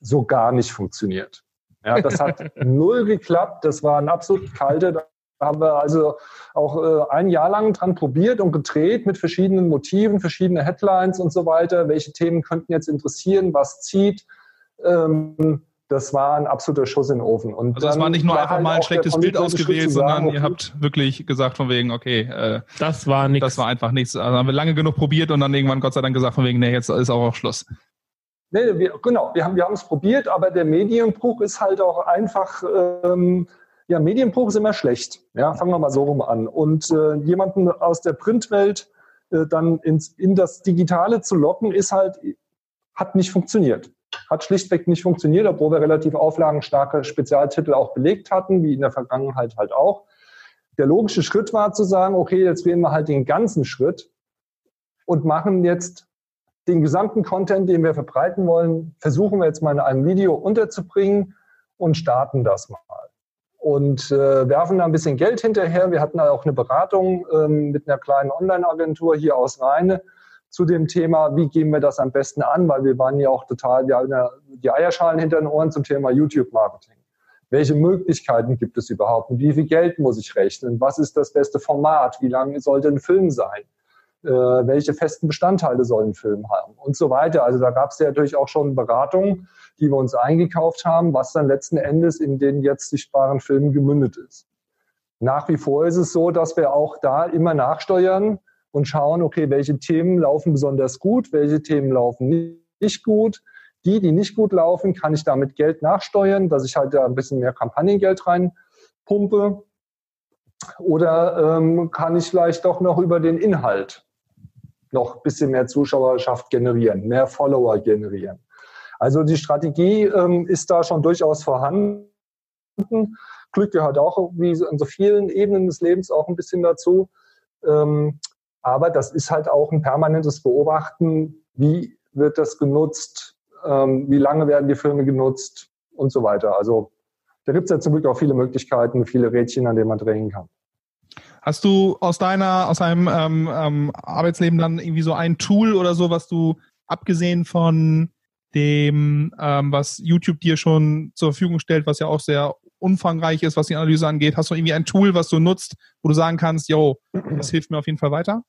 so gar nicht funktioniert. Ja, das hat null geklappt. Das war ein absolut kalte. Da haben wir also auch äh, ein Jahr lang dran probiert und gedreht mit verschiedenen Motiven, verschiedene Headlines und so weiter. Welche Themen könnten jetzt interessieren? Was zieht? Ähm, das war ein absoluter Schuss in den Ofen. Und also es war nicht nur war einfach halt mal ein schlechtes Bild ausgewählt, sondern ihr habt wirklich gesagt von wegen, okay, äh, das war nichts. Das war einfach nichts. Also haben wir lange genug probiert und dann irgendwann Gott sei Dank gesagt von wegen, nee, jetzt ist auch, auch Schluss. Nee, wir, genau, wir haben wir es probiert, aber der Medienbruch ist halt auch einfach, ähm, ja, Medienbruch ist immer schlecht. Ja, fangen wir mal so rum an. Und äh, jemanden aus der Printwelt äh, dann ins, in das Digitale zu locken, ist halt, hat nicht funktioniert. Hat schlichtweg nicht funktioniert, obwohl wir relativ auflagenstarke Spezialtitel auch belegt hatten, wie in der Vergangenheit halt auch. Der logische Schritt war zu sagen, okay, jetzt wählen wir halt den ganzen Schritt und machen jetzt den gesamten Content, den wir verbreiten wollen, versuchen wir jetzt mal in einem Video unterzubringen und starten das mal. Und äh, werfen da ein bisschen Geld hinterher. Wir hatten da auch eine Beratung ähm, mit einer kleinen Online-Agentur hier aus Rheine zu dem Thema, wie gehen wir das am besten an, weil wir waren ja auch total, wir ja die Eierschalen hinter den Ohren zum Thema YouTube-Marketing. Welche Möglichkeiten gibt es überhaupt? Wie viel Geld muss ich rechnen? Was ist das beste Format? Wie lang sollte ein Film sein? äh, welche festen Bestandteile soll ein Film haben und so weiter. Also da gab es ja natürlich auch schon Beratungen, die wir uns eingekauft haben, was dann letzten Endes in den jetzt sichtbaren Filmen gemündet ist. Nach wie vor ist es so, dass wir auch da immer nachsteuern und schauen, okay, welche Themen laufen besonders gut, welche Themen laufen nicht gut. Die, die nicht gut laufen, kann ich damit Geld nachsteuern, dass ich halt da ein bisschen mehr Kampagnengeld rein pumpe? Oder ähm, kann ich vielleicht doch noch über den Inhalt noch ein bisschen mehr Zuschauerschaft generieren, mehr Follower generieren? Also die Strategie ähm, ist da schon durchaus vorhanden. Glück gehört auch wie in so vielen Ebenen des Lebens auch ein bisschen dazu. Ähm, aber das ist halt auch ein permanentes Beobachten, wie wird das genutzt, ähm, wie lange werden die Filme genutzt und so weiter. Also da gibt es ja zum Glück auch viele Möglichkeiten, viele Rädchen, an denen man drehen kann. Hast du aus deiner, aus deinem ähm, ähm, Arbeitsleben dann irgendwie so ein Tool oder so, was du abgesehen von dem, ähm, was YouTube dir schon zur Verfügung stellt, was ja auch sehr umfangreich ist, was die Analyse angeht, hast du irgendwie ein Tool, was du nutzt, wo du sagen kannst, yo, das hilft mir auf jeden Fall weiter?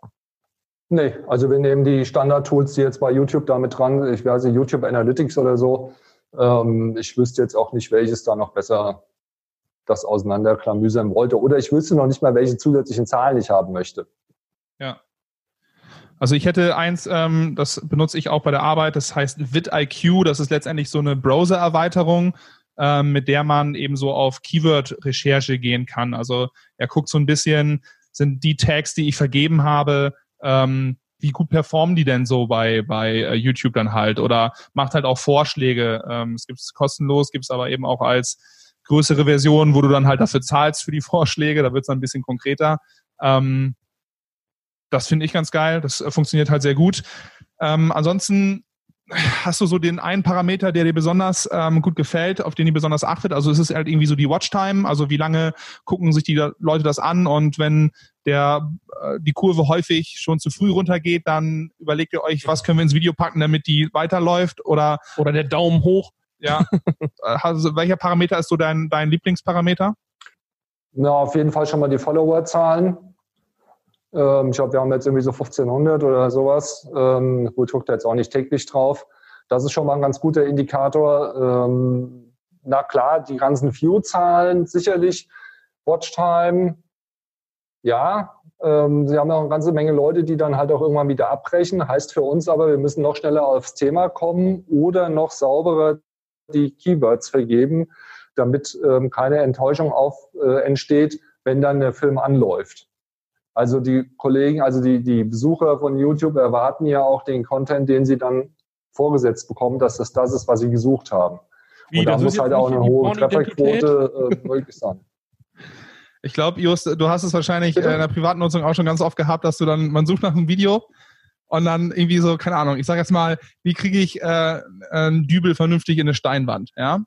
Nee, also wir nehmen die Standard-Tools, die jetzt bei YouTube damit dran, ich weiß nicht, YouTube Analytics oder so. Ähm, ich wüsste jetzt auch nicht, welches da noch besser das auseinanderklamüsern wollte. Oder ich wüsste noch nicht mal, welche zusätzlichen Zahlen ich haben möchte. Ja. Also ich hätte eins, ähm, das benutze ich auch bei der Arbeit, das heißt vidIQ, das ist letztendlich so eine Browser-Erweiterung, ähm, mit der man eben so auf Keyword-Recherche gehen kann. Also er guckt so ein bisschen, sind die Tags, die ich vergeben habe, ähm, wie gut performen die denn so bei, bei äh, YouTube dann halt oder macht halt auch Vorschläge. Ähm, es gibt es kostenlos, gibt es aber eben auch als größere Version, wo du dann halt dafür zahlst für die Vorschläge, da wird es dann ein bisschen konkreter. Ähm, das finde ich ganz geil, das äh, funktioniert halt sehr gut. Ähm, ansonsten hast du so den einen Parameter, der dir besonders ähm, gut gefällt, auf den ihr besonders achtet? Also ist es halt irgendwie so die Watchtime, also wie lange gucken sich die Leute das an und wenn der äh, die Kurve häufig schon zu früh runtergeht, dann überlegt ihr euch, was können wir ins Video packen, damit die weiterläuft oder oder der Daumen hoch. Ja. also, welcher Parameter ist so dein dein Lieblingsparameter? Na, auf jeden Fall schon mal die Followerzahlen. Ähm, ich glaube, wir haben jetzt irgendwie so 1500 oder sowas. Ähm, gut, guckt jetzt auch nicht täglich drauf. Das ist schon mal ein ganz guter Indikator. Ähm, na klar, die ganzen View-Zahlen sicherlich. Watchtime, ja. Ähm, sie haben auch eine ganze Menge Leute, die dann halt auch irgendwann wieder abbrechen. Heißt für uns aber, wir müssen noch schneller aufs Thema kommen oder noch sauberer die Keywords vergeben, damit ähm, keine Enttäuschung auf, äh, entsteht, wenn dann der Film anläuft. Also die Kollegen, also die, die Besucher von YouTube erwarten ja auch den Content, den sie dann vorgesetzt bekommen, dass das das ist, was sie gesucht haben. Wie, Und da muss halt auch eine hohe Trefferquote äh, möglich sein. Ich glaube, Just, du hast es wahrscheinlich Bitte? in der privaten Nutzung auch schon ganz oft gehabt, dass du dann, man sucht nach einem Video und dann irgendwie so, keine Ahnung, ich sage jetzt mal, wie kriege ich äh, einen Dübel vernünftig in eine Steinwand, ja?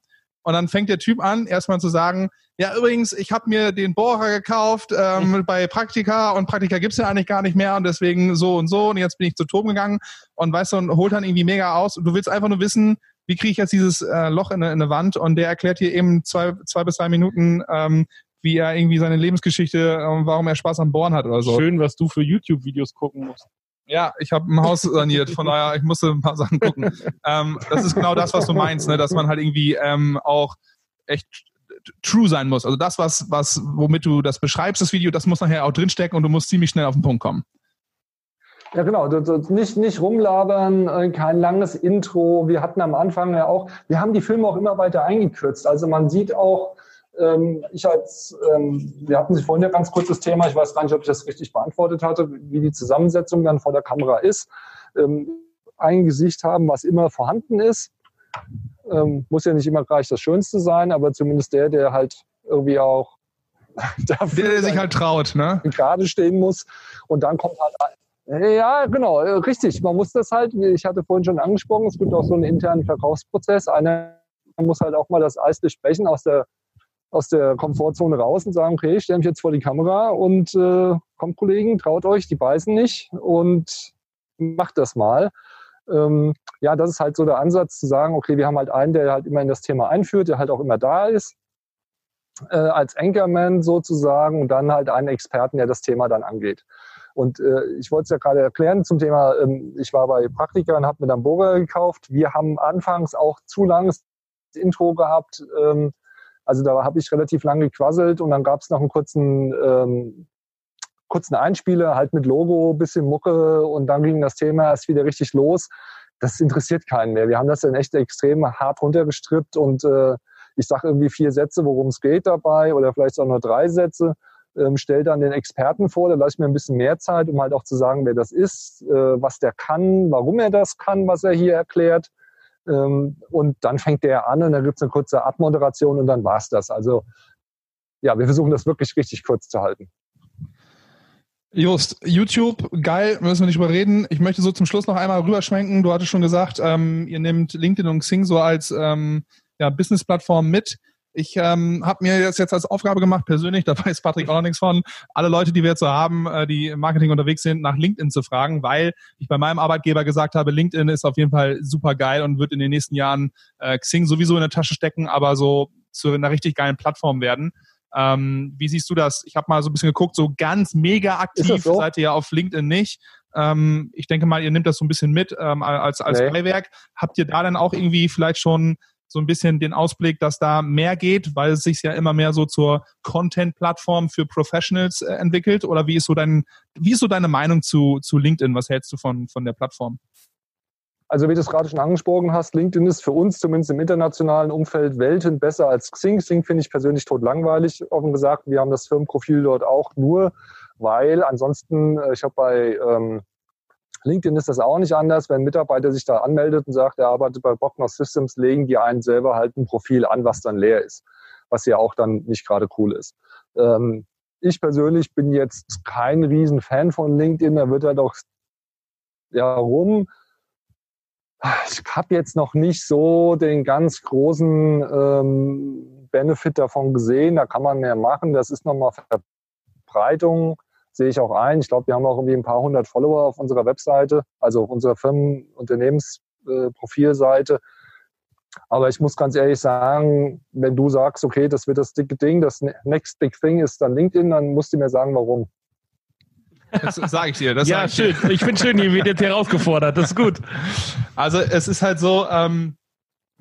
Und dann fängt der Typ an, erstmal zu sagen, ja, übrigens, ich habe mir den Bohrer gekauft ähm, bei Praktika und Praktika gibt's ja eigentlich gar nicht mehr und deswegen so und so und jetzt bin ich zu Toben gegangen und weißt du, und holt dann irgendwie mega aus und du willst einfach nur wissen, wie kriege ich jetzt dieses äh, Loch in eine, in eine Wand und der erklärt dir eben zwei, zwei bis drei Minuten, ähm, wie er irgendwie seine Lebensgeschichte, äh, warum er Spaß am Bohren hat oder so. Schön, was du für YouTube-Videos gucken musst. Ja, ich habe ein Haus saniert, von daher, ich musste ein paar Sachen gucken. ähm, das ist genau das, was du meinst, ne? dass man halt irgendwie ähm, auch echt true sein muss. Also das, was, was, womit du das beschreibst, das Video, das muss nachher auch drinstecken und du musst ziemlich schnell auf den Punkt kommen. Ja, genau. Nicht, nicht rumlabern, äh, kein langes Intro. Wir hatten am Anfang ja auch, wir haben die Filme auch immer weiter eingekürzt. Also man sieht auch, ich als, ähm, wir hatten sich vorhin ja ganz kurzes Thema, ich weiß gar nicht, ob ich das richtig beantwortet hatte, wie die Zusammensetzung dann vor der Kamera ist. Ähm, ein Gesicht haben, was immer vorhanden ist. Ähm, muss ja nicht immer gleich das Schönste sein, aber zumindest der, der halt irgendwie auch dafür der, der sich halt traut, ne? Gerade stehen muss. Und dann kommt halt ja, genau, äh, richtig. Man muss das halt, ich hatte vorhin schon angesprochen, es gibt auch so einen internen Verkaufsprozess. Einer muss halt auch mal das Eis durchbrechen aus der aus der Komfortzone raus und sagen, okay, ich stelle mich jetzt vor die Kamera und äh, kommt Kollegen, traut euch, die beißen nicht und macht das mal. Ähm, ja, das ist halt so der Ansatz zu sagen, okay, wir haben halt einen, der halt immer in das Thema einführt, der halt auch immer da ist, äh, als Anchorman sozusagen und dann halt einen Experten, der das Thema dann angeht. Und äh, ich wollte es ja gerade erklären zum Thema, ähm, ich war bei Praktika und habe mir dann Burger gekauft. Wir haben anfangs auch zu langes Intro gehabt. Ähm, also da habe ich relativ lange gequasselt und dann gab es noch einen kurzen, ähm, kurzen Einspieler, halt mit Logo, bisschen Mucke und dann ging das Thema erst wieder richtig los. Das interessiert keinen mehr. Wir haben das dann echt extrem hart runtergestrippt und äh, ich sage irgendwie vier Sätze, worum es geht dabei oder vielleicht auch nur drei Sätze, ähm, stelle dann den Experten vor, da lasse ich mir ein bisschen mehr Zeit, um halt auch zu sagen, wer das ist, äh, was der kann, warum er das kann, was er hier erklärt. Ähm, und dann fängt der an und dann gibt es eine kurze Abmoderation und dann war's das. Also ja, wir versuchen das wirklich richtig kurz zu halten. Just, YouTube, geil, müssen wir nicht überreden. Ich möchte so zum Schluss noch einmal rüberschwenken. Du hattest schon gesagt, ähm, ihr nehmt LinkedIn und Xing so als ähm, ja, Business-Plattform mit. Ich ähm, habe mir das jetzt als Aufgabe gemacht, persönlich, da weiß Patrick auch noch nichts von, alle Leute, die wir jetzt so haben, äh, die im Marketing unterwegs sind, nach LinkedIn zu fragen, weil ich bei meinem Arbeitgeber gesagt habe, LinkedIn ist auf jeden Fall super geil und wird in den nächsten Jahren äh, Xing sowieso in der Tasche stecken, aber so zu einer richtig geilen Plattform werden. Ähm, wie siehst du das? Ich habe mal so ein bisschen geguckt, so ganz mega aktiv so? seid ihr ja auf LinkedIn nicht. Ähm, ich denke mal, ihr nehmt das so ein bisschen mit ähm, als, als nee. Beiwerk. Habt ihr da dann auch irgendwie vielleicht schon so ein bisschen den Ausblick, dass da mehr geht, weil es sich ja immer mehr so zur Content-Plattform für Professionals äh, entwickelt? Oder wie ist so dein, wie ist so deine Meinung zu, zu LinkedIn? Was hältst du von, von der Plattform? Also wie du es gerade schon angesprochen hast, LinkedIn ist für uns zumindest im internationalen Umfeld Welten besser als Xing. Xing finde ich persönlich tot langweilig, offen gesagt. Wir haben das Firmenprofil dort auch nur, weil ansonsten, äh, ich habe bei ähm, LinkedIn ist das auch nicht anders. Wenn ein Mitarbeiter sich da anmeldet und sagt, er arbeitet bei Brockner Systems, legen die einen selber halt ein Profil an, was dann leer ist, was ja auch dann nicht gerade cool ist. Ähm, ich persönlich bin jetzt kein Riesenfan von LinkedIn. Da wird er doch ja rum ich habe jetzt noch nicht so den ganz großen ähm, Benefit davon gesehen. Da kann man mehr machen. Das ist nochmal Verbreitung, sehe ich auch ein. Ich glaube, wir haben auch irgendwie ein paar hundert Follower auf unserer Webseite, also auf unserer Firmen-Unternehmensprofilseite. Aber ich muss ganz ehrlich sagen, wenn du sagst, okay, das wird das dicke Ding, das next big thing ist dann LinkedIn, dann musst du mir sagen, warum. Das sage ich dir. Das ja, schön. Ich finde schön, ihr wird jetzt herausgefordert. Das ist gut. Also es ist halt so, ähm,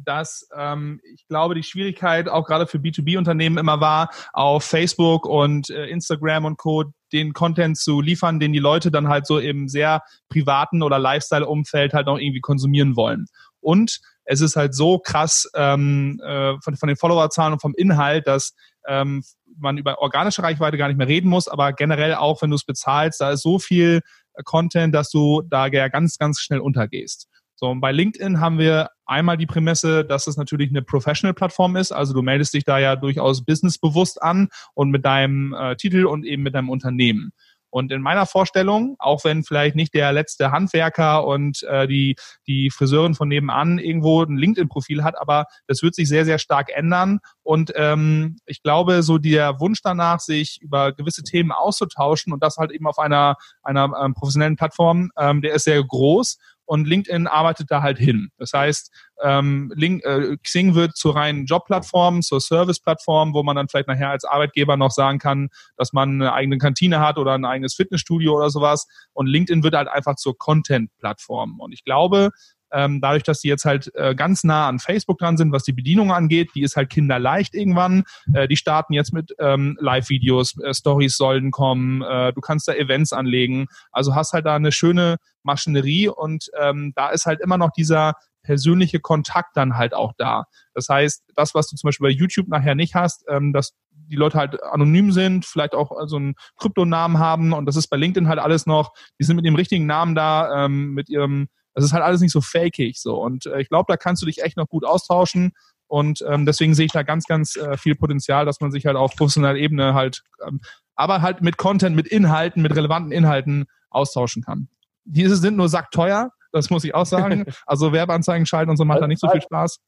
dass ähm, ich glaube, die Schwierigkeit auch gerade für B2B-Unternehmen immer war, auf Facebook und äh, Instagram und Co. den Content zu liefern, den die Leute dann halt so im sehr privaten oder Lifestyle-Umfeld halt noch irgendwie konsumieren wollen. Und es ist halt so krass ähm, äh, von, von den Followerzahlen und vom Inhalt, dass ähm, man über organische Reichweite gar nicht mehr reden muss, aber generell auch, wenn du es bezahlst, da ist so viel äh, Content, dass du da ganz, ganz schnell untergehst. So, und bei LinkedIn haben wir einmal die Prämisse, dass es natürlich eine Professional-Plattform ist. Also du meldest dich da ja durchaus businessbewusst an und mit deinem äh, Titel und eben mit deinem Unternehmen. Und in meiner Vorstellung, auch wenn vielleicht nicht der letzte Handwerker und äh, die, die Friseurin von nebenan irgendwo ein LinkedIn-Profil hat, aber das wird sich sehr, sehr stark ändern. Und ähm, ich glaube, so der Wunsch danach, sich über gewisse Themen auszutauschen und das halt eben auf einer, einer ähm, professionellen Plattform, ähm, der ist sehr groß und LinkedIn arbeitet da halt hin. Das heißt, ähm, Link, äh, Xing wird zur reinen Jobplattform, zur Serviceplattform, wo man dann vielleicht nachher als Arbeitgeber noch sagen kann, dass man eine eigene Kantine hat oder ein eigenes Fitnessstudio oder sowas. Und LinkedIn wird halt einfach zur Content-Plattform. Und ich glaube, ähm, dadurch, dass die jetzt halt äh, ganz nah an Facebook dran sind, was die Bedienung angeht, die ist halt kinderleicht irgendwann. Äh, die starten jetzt mit ähm, Live-Videos, äh, Stories sollen kommen, äh, du kannst da Events anlegen. Also hast halt da eine schöne Maschinerie und ähm, da ist halt immer noch dieser persönliche Kontakt dann halt auch da. Das heißt, das, was du zum Beispiel bei YouTube nachher nicht hast, ähm, dass die Leute halt anonym sind, vielleicht auch so einen Kryptonamen haben und das ist bei LinkedIn halt alles noch, die sind mit dem richtigen Namen da, ähm, mit ihrem das ist halt alles nicht so fakig so. Und äh, ich glaube, da kannst du dich echt noch gut austauschen. Und ähm, deswegen sehe ich da ganz, ganz äh, viel Potenzial, dass man sich halt auf professioneller Ebene halt, ähm, aber halt mit Content, mit Inhalten, mit relevanten Inhalten austauschen kann. Diese sind nur sackteuer, das muss ich auch sagen. Also Werbeanzeigen schalten und so macht da nicht so viel Spaß.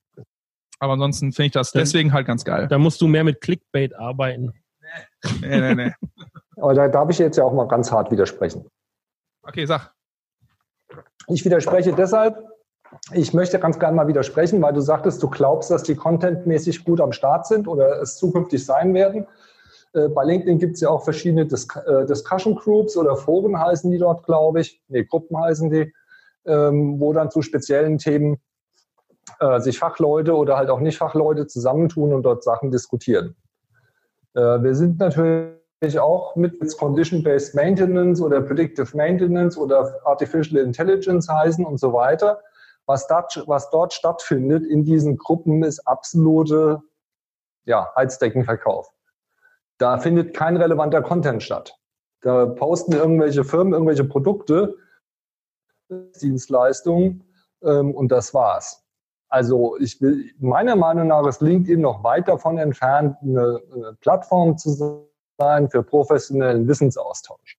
Aber ansonsten finde ich das deswegen halt ganz geil. Da musst du mehr mit Clickbait arbeiten. Nee, nee, nee. Aber da darf ich jetzt ja auch mal ganz hart widersprechen. Okay, sag. Ich widerspreche deshalb, ich möchte ganz gerne mal widersprechen, weil du sagtest, du glaubst, dass die contentmäßig gut am Start sind oder es zukünftig sein werden. Äh, bei LinkedIn gibt es ja auch verschiedene Dis äh, Discussion Groups oder Foren heißen die dort, glaube ich. Nee, Gruppen heißen die, ähm, wo dann zu speziellen Themen äh, sich Fachleute oder halt auch nicht Fachleute zusammentun und dort Sachen diskutieren. wir sind natürlich auch mit Condition-Based Maintenance oder Predictive Maintenance oder Artificial Intelligence heißen und so weiter. Was dort, was dort stattfindet in diesen Gruppen ist absolute ja, Heizdeckenverkauf. Da findet kein relevanter Content statt. Da posten irgendwelche Firmen irgendwelche Produkte, Dienstleistungen ähm, und das war's. Also ich will, meiner Meinung nach ist LinkedIn noch weit davon entfernt, eine, eine Plattform zu sein für professionellen Wissensaustausch.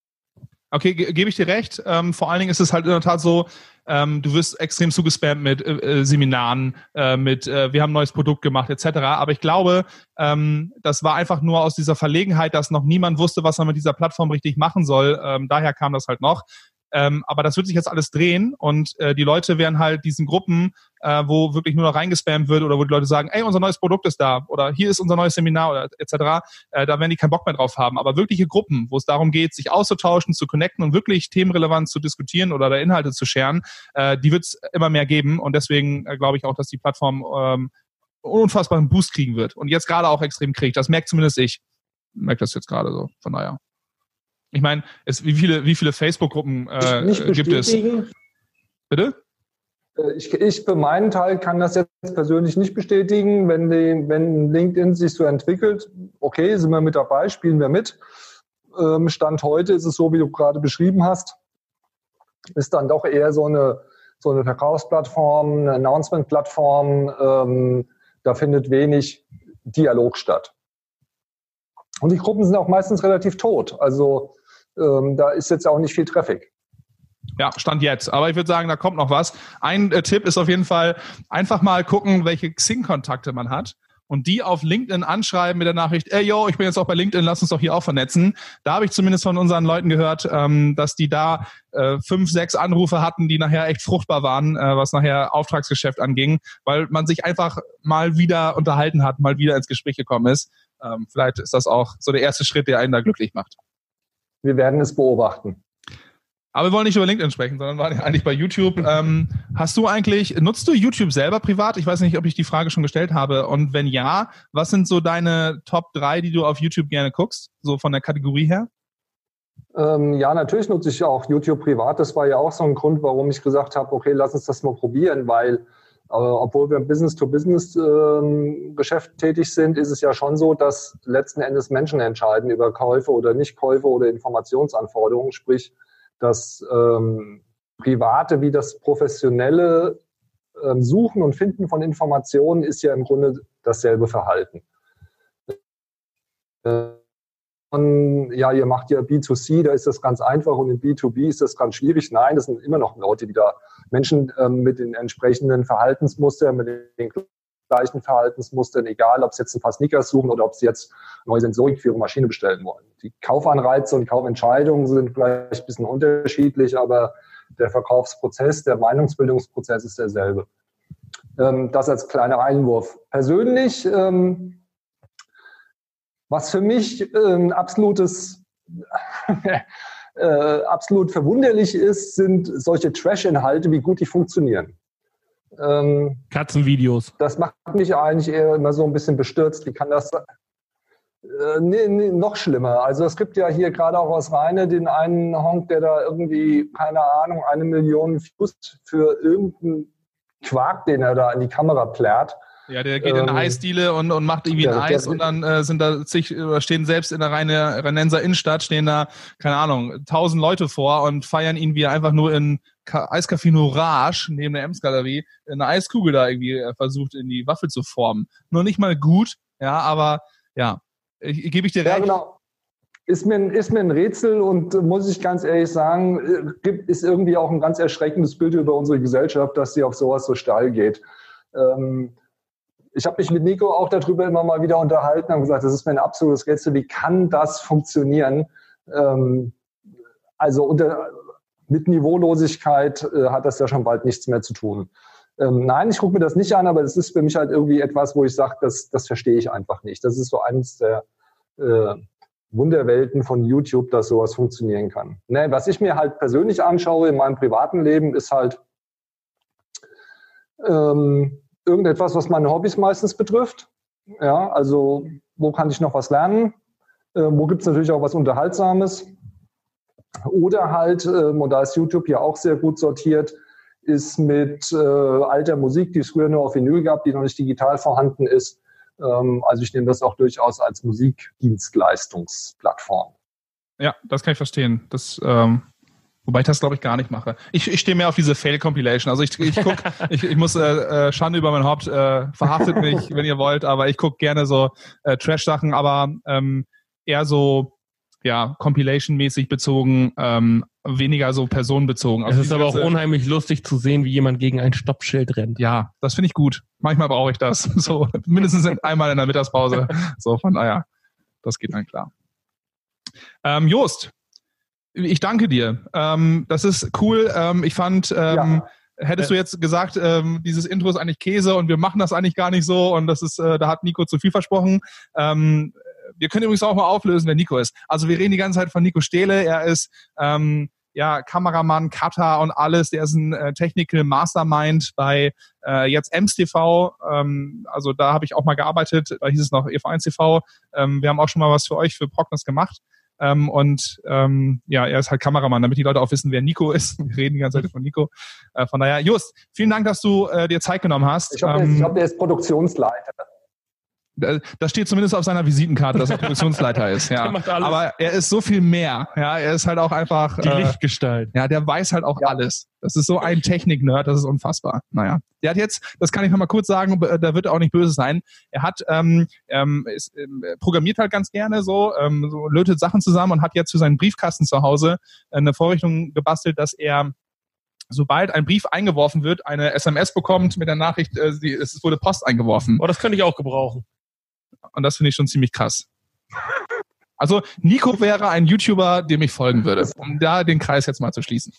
Okay, ge gebe ich dir recht. Ähm, vor allen Dingen ist es halt in der Tat so, ähm, du wirst extrem zugespammt mit äh, äh, Seminaren, äh, mit äh, wir haben ein neues Produkt gemacht etc. Aber ich glaube, ähm, das war einfach nur aus dieser Verlegenheit, dass noch niemand wusste, was man mit dieser Plattform richtig machen soll. Ähm, daher kam das halt noch. Ähm, aber das wird sich jetzt alles drehen und äh, die Leute werden halt diesen Gruppen, äh, wo wirklich nur noch reingespammt wird oder wo die Leute sagen, ey, unser neues Produkt ist da oder hier ist unser neues Seminar oder etc., äh, da werden die keinen Bock mehr drauf haben. Aber wirkliche Gruppen, wo es darum geht, sich auszutauschen, zu connecten und wirklich themenrelevant zu diskutieren oder da Inhalte zu scheren, äh, die wird es immer mehr geben und deswegen äh, glaube ich auch, dass die Plattform ähm, unfassbaren Boost kriegen wird und jetzt gerade auch extrem kriegt. Das merkt zumindest ich. Merkt das jetzt gerade so. Von daher. Ich meine, wie viele, wie viele Facebook-Gruppen äh, gibt es? Bitte? Äh, ich, ich für meinen Teil kann das jetzt persönlich nicht bestätigen. Wenn, die, wenn LinkedIn sich so entwickelt, okay, sind wir mit dabei, spielen wir mit. Ähm, Stand heute ist es so, wie du gerade beschrieben hast, ist dann doch eher so eine, so eine Verkaufsplattform, eine Announcement-Plattform. Ähm, da findet wenig Dialog statt. Und die Gruppen sind auch meistens relativ tot. Also ähm, da ist jetzt auch nicht viel Traffic. Ja, Stand jetzt. Aber ich würde sagen, da kommt noch was. Ein äh, Tipp ist auf jeden Fall einfach mal gucken, welche Xing-Kontakte man hat und die auf LinkedIn anschreiben mit der Nachricht, ey yo, ich bin jetzt auch bei LinkedIn, lass uns doch hier auch vernetzen. Da habe ich zumindest von unseren Leuten gehört, ähm, dass die da äh, fünf, sechs Anrufe hatten, die nachher echt fruchtbar waren, äh, was nachher Auftragsgeschäft anging, weil man sich einfach mal wieder unterhalten hat, mal wieder ins Gespräch gekommen ist. Ähm, vielleicht ist das auch so der erste Schritt, der einen da glücklich macht. Wir werden es beobachten. Aber wir wollen nicht über LinkedIn sprechen, sondern waren eigentlich bei YouTube. Ähm, hast du eigentlich, nutzt du YouTube selber privat? Ich weiß nicht, ob ich die Frage schon gestellt habe. Und wenn ja, was sind so deine Top 3, die du auf YouTube gerne guckst? So von der Kategorie her? Ähm, ja, natürlich nutze ich auch YouTube privat. Das war ja auch so ein Grund, warum ich gesagt habe, okay, lass uns das mal probieren, weil aber obwohl wir im Business-to-Business-Geschäft ähm, tätig sind, ist es ja schon so, dass letzten Endes Menschen entscheiden über Käufe oder Nichtkäufe oder Informationsanforderungen. Sprich, das ähm, Private wie das professionelle ähm, Suchen und Finden von Informationen ist ja im Grunde dasselbe Verhalten. Äh, und, ja, ihr macht ja B2C, da ist das ganz einfach und in B2B ist das ganz schwierig. Nein, das sind immer noch Leute, die da Menschen ähm, mit den entsprechenden Verhaltensmustern, mit den gleichen Verhaltensmustern, egal ob sie jetzt ein paar Sneakers suchen oder ob sie jetzt neue Sensorik für ihre Maschine bestellen wollen. Die Kaufanreize und Kaufentscheidungen sind vielleicht ein bisschen unterschiedlich, aber der Verkaufsprozess, der Meinungsbildungsprozess ist derselbe. Ähm, das als kleiner Einwurf. Persönlich, ähm, was für mich ein ähm, absolutes äh, absolut verwunderlich ist, sind solche Trash-Inhalte, wie gut die funktionieren. Ähm, Katzenvideos. Das macht mich eigentlich eher immer so ein bisschen bestürzt. Wie kann das äh, nee, nee, noch schlimmer. Also es gibt ja hier gerade auch aus Rheine den einen Honk, der da irgendwie, keine Ahnung, eine Million Views für irgendeinen Quark, den er da in die Kamera plärt. Ja, der geht ähm, in eine Eisdiele und, und macht irgendwie ein Eis und dann äh, sind da zig, stehen selbst in der Rheine, Rheinenser Innenstadt, stehen da, keine Ahnung, tausend Leute vor und feiern ihn, wie er einfach nur in Eiscafé Nourage neben der Ems-Galerie eine Eiskugel da irgendwie äh, versucht in die Waffel zu formen. Nur nicht mal gut, ja, aber ja, ich, gebe ich dir recht. Ja, genau. Ist mir, ist mir ein Rätsel und äh, muss ich ganz ehrlich sagen, äh, ist irgendwie auch ein ganz erschreckendes Bild über unsere Gesellschaft, dass sie auf sowas so steil geht. Ähm, ich habe mich mit Nico auch darüber immer mal wieder unterhalten und gesagt, das ist mir ein absolutes Rätsel. Wie kann das funktionieren? Ähm, also unter, mit Niveaulosigkeit äh, hat das ja schon bald nichts mehr zu tun. Ähm, nein, ich gucke mir das nicht an, aber das ist für mich halt irgendwie etwas, wo ich sage, das, das verstehe ich einfach nicht. Das ist so eines der äh, Wunderwelten von YouTube, dass sowas funktionieren kann. Ne, was ich mir halt persönlich anschaue in meinem privaten Leben, ist halt ähm, irgendetwas, was meine Hobbys meistens betrifft. Ja, also wo kann ich noch was lernen? Äh, wo gibt es natürlich auch was Unterhaltsames? Oder halt, äh, und da ist YouTube ja auch sehr gut sortiert, ist mit äh, alter Musik, die es früher nur auf Vinyl gab, die noch nicht digital vorhanden ist, Ähm, also ich nehme das auch durchaus als Musikdienstleistungsplattform. Ja, das kann ich verstehen. Das, ähm, wobei ich das glaube ich gar nicht mache. Ich, ich stehe mehr auf diese Fail-Compilation. Also ich, ich guck, ich, ich muss äh, äh, Schande über mein Haupt, äh, verhaftet mich, wenn ihr wollt, aber ich gucke gerne so äh, Trash-Sachen, aber ähm, eher so ja, Compilation-mäßig bezogen, ähm, weniger so personenbezogen. Also es ist aber auch unheimlich lustig zu sehen, wie jemand gegen ein Stoppschild rennt. Ja, das finde ich gut. Manchmal brauche ich das. So, mindestens einmal in der Mittagspause. So, von daher, das geht dann klar. Ähm, Jost, ich danke dir. Ähm, das ist cool. Ähm, ich fand, ähm, ja. hättest du jetzt gesagt, ähm, dieses Intro ist eigentlich Käse und wir machen das eigentlich gar nicht so und das ist, äh, da hat Nico zu viel versprochen. Ähm, wir können übrigens auch mal auflösen, wer Nico ist. Also wir reden die ganze Zeit von Nico Stehle. Er ist ähm, ja, Kameramann, Cutter und alles. Der ist ein äh, Technical Mastermind bei äh, jetzt Ems TV. Ähm, also da habe ich auch mal gearbeitet. Da hieß es noch EV1 TV. Ähm, wir haben auch schon mal was für euch, für Prognos gemacht. Ähm, und ähm, ja, er ist halt Kameramann, damit die Leute auch wissen, wer Nico ist. Wir reden die ganze Zeit von Nico. Äh, von daher, Just, vielen Dank, dass du äh, dir Zeit genommen hast. Ich glaube, ähm, glaub, der ist Produktionsleiter. Das steht zumindest auf seiner Visitenkarte, dass er Produktionsleiter ist. Ja. Aber er ist so viel mehr. Ja, er ist halt auch einfach die äh, Lichtgestalt. Ja, der weiß halt auch ja. alles. Das ist so ein Technik-Nerd, das ist unfassbar. Naja, der hat jetzt, das kann ich noch mal kurz sagen, da wird er auch nicht böse sein. Er hat ähm, ähm, ist, ähm, programmiert halt ganz gerne so, ähm, so lötet Sachen zusammen und hat jetzt für seinen Briefkasten zu Hause eine Vorrichtung gebastelt, dass er sobald ein Brief eingeworfen wird, eine SMS bekommt mit der Nachricht, äh, es wurde Post eingeworfen. Oh, das könnte ich auch gebrauchen. Und das finde ich schon ziemlich krass. Also Nico wäre ein YouTuber, dem ich folgen würde, um da den Kreis jetzt mal zu schließen.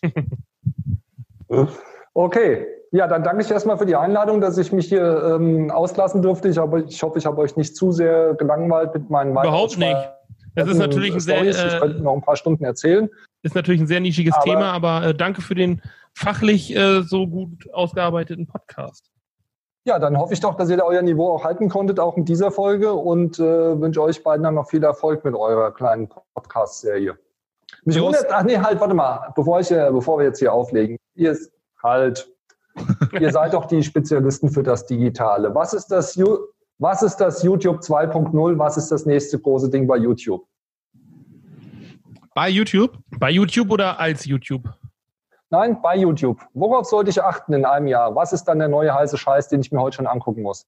Okay, ja, dann danke ich erstmal für die Einladung, dass ich mich hier ähm, auslassen durfte. Ich, habe, ich hoffe, ich habe euch nicht zu sehr gelangweilt mit meinen Überhaupt nicht. Das ist natürlich ein sehr. Storys. Ich könnte noch ein paar Stunden erzählen. Ist natürlich ein sehr nischiges aber, Thema, aber äh, danke für den fachlich äh, so gut ausgearbeiteten Podcast. Ja, dann hoffe ich doch, dass ihr da euer Niveau auch halten konntet, auch mit dieser Folge und äh, wünsche euch beiden dann noch viel Erfolg mit eurer kleinen Podcast-Serie. Mich wundert, ach nee, halt, warte mal, bevor, ich, äh, bevor wir jetzt hier auflegen. Ihr ist halt, ihr seid doch die Spezialisten für das Digitale. Was ist das, was ist das YouTube 2.0? Was ist das nächste große Ding bei YouTube? Bei YouTube? Bei YouTube oder als YouTube? Nein, bei YouTube. Worauf sollte ich achten in einem Jahr? Was ist dann der neue heiße Scheiß, den ich mir heute schon angucken muss?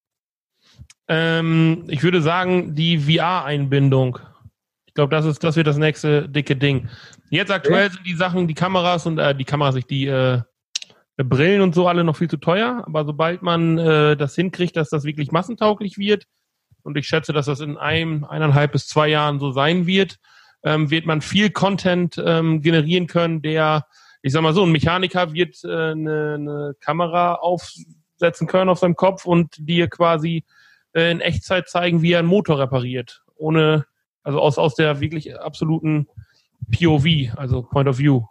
Ähm, ich würde sagen, die VR-Einbindung. Ich glaube, das ist, das wird das nächste dicke Ding. Jetzt aktuell okay. sind die Sachen, die Kameras und äh, die Kameras, die äh, Brillen und so alle noch viel zu teuer. Aber sobald man äh, das hinkriegt, dass das wirklich massentauglich wird, und ich schätze, dass das in einem, eineinhalb bis zwei Jahren so sein wird, ähm, wird man viel Content ähm, generieren können, der ich sag mal so, ein Mechaniker wird äh, eine, eine Kamera aufsetzen können auf seinem Kopf und dir quasi äh, in Echtzeit zeigen, wie er einen Motor repariert. Ohne, also aus, aus der wirklich absoluten POV, also Point of View.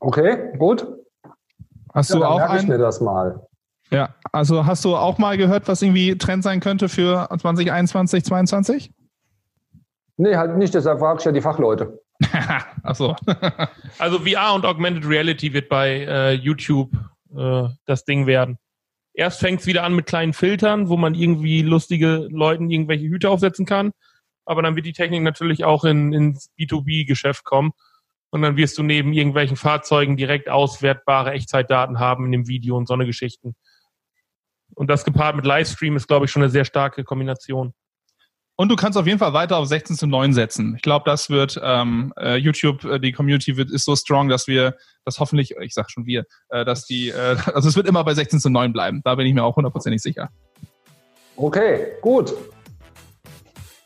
Okay, gut. Hast ja, du auch merke ich mir das mal. Ja, also hast du auch mal gehört, was irgendwie Trend sein könnte für 2021, 2022? Nee, halt nicht, deshalb frage ich ja die Fachleute. Ach so. also VR und Augmented Reality wird bei äh, YouTube äh, das Ding werden. Erst fängt es wieder an mit kleinen Filtern, wo man irgendwie lustige Leuten irgendwelche Hüte aufsetzen kann. Aber dann wird die Technik natürlich auch in, ins B2B-Geschäft kommen. Und dann wirst du neben irgendwelchen Fahrzeugen direkt auswertbare Echtzeitdaten haben in dem Video und so eine Geschichten. Und das gepaart mit Livestream ist, glaube ich, schon eine sehr starke Kombination. Und du kannst auf jeden Fall weiter auf 16 zu 9 setzen. Ich glaube, das wird ähm, äh, YouTube, äh, die Community wird, ist so strong, dass wir das hoffentlich, ich sag schon wir, äh, dass die, äh, also es wird immer bei 16 zu 9 bleiben. Da bin ich mir auch hundertprozentig sicher. Okay, gut.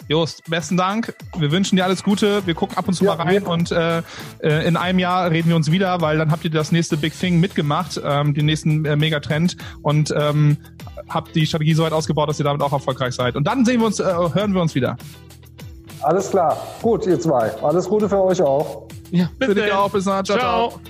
Jost, besten Dank. Wir wünschen dir alles Gute. Wir gucken ab und zu ja, mal rein und äh, äh, in einem Jahr reden wir uns wieder, weil dann habt ihr das nächste Big Thing mitgemacht, ähm, den nächsten äh, Megatrend und ähm, habt die Strategie so weit ausgebaut, dass ihr damit auch erfolgreich seid. Und dann sehen wir uns, äh, hören wir uns wieder. Alles klar. Gut, ihr zwei. Alles Gute für euch auch. Ja, bis dann. Bis dann. Ciao, ciao. ciao.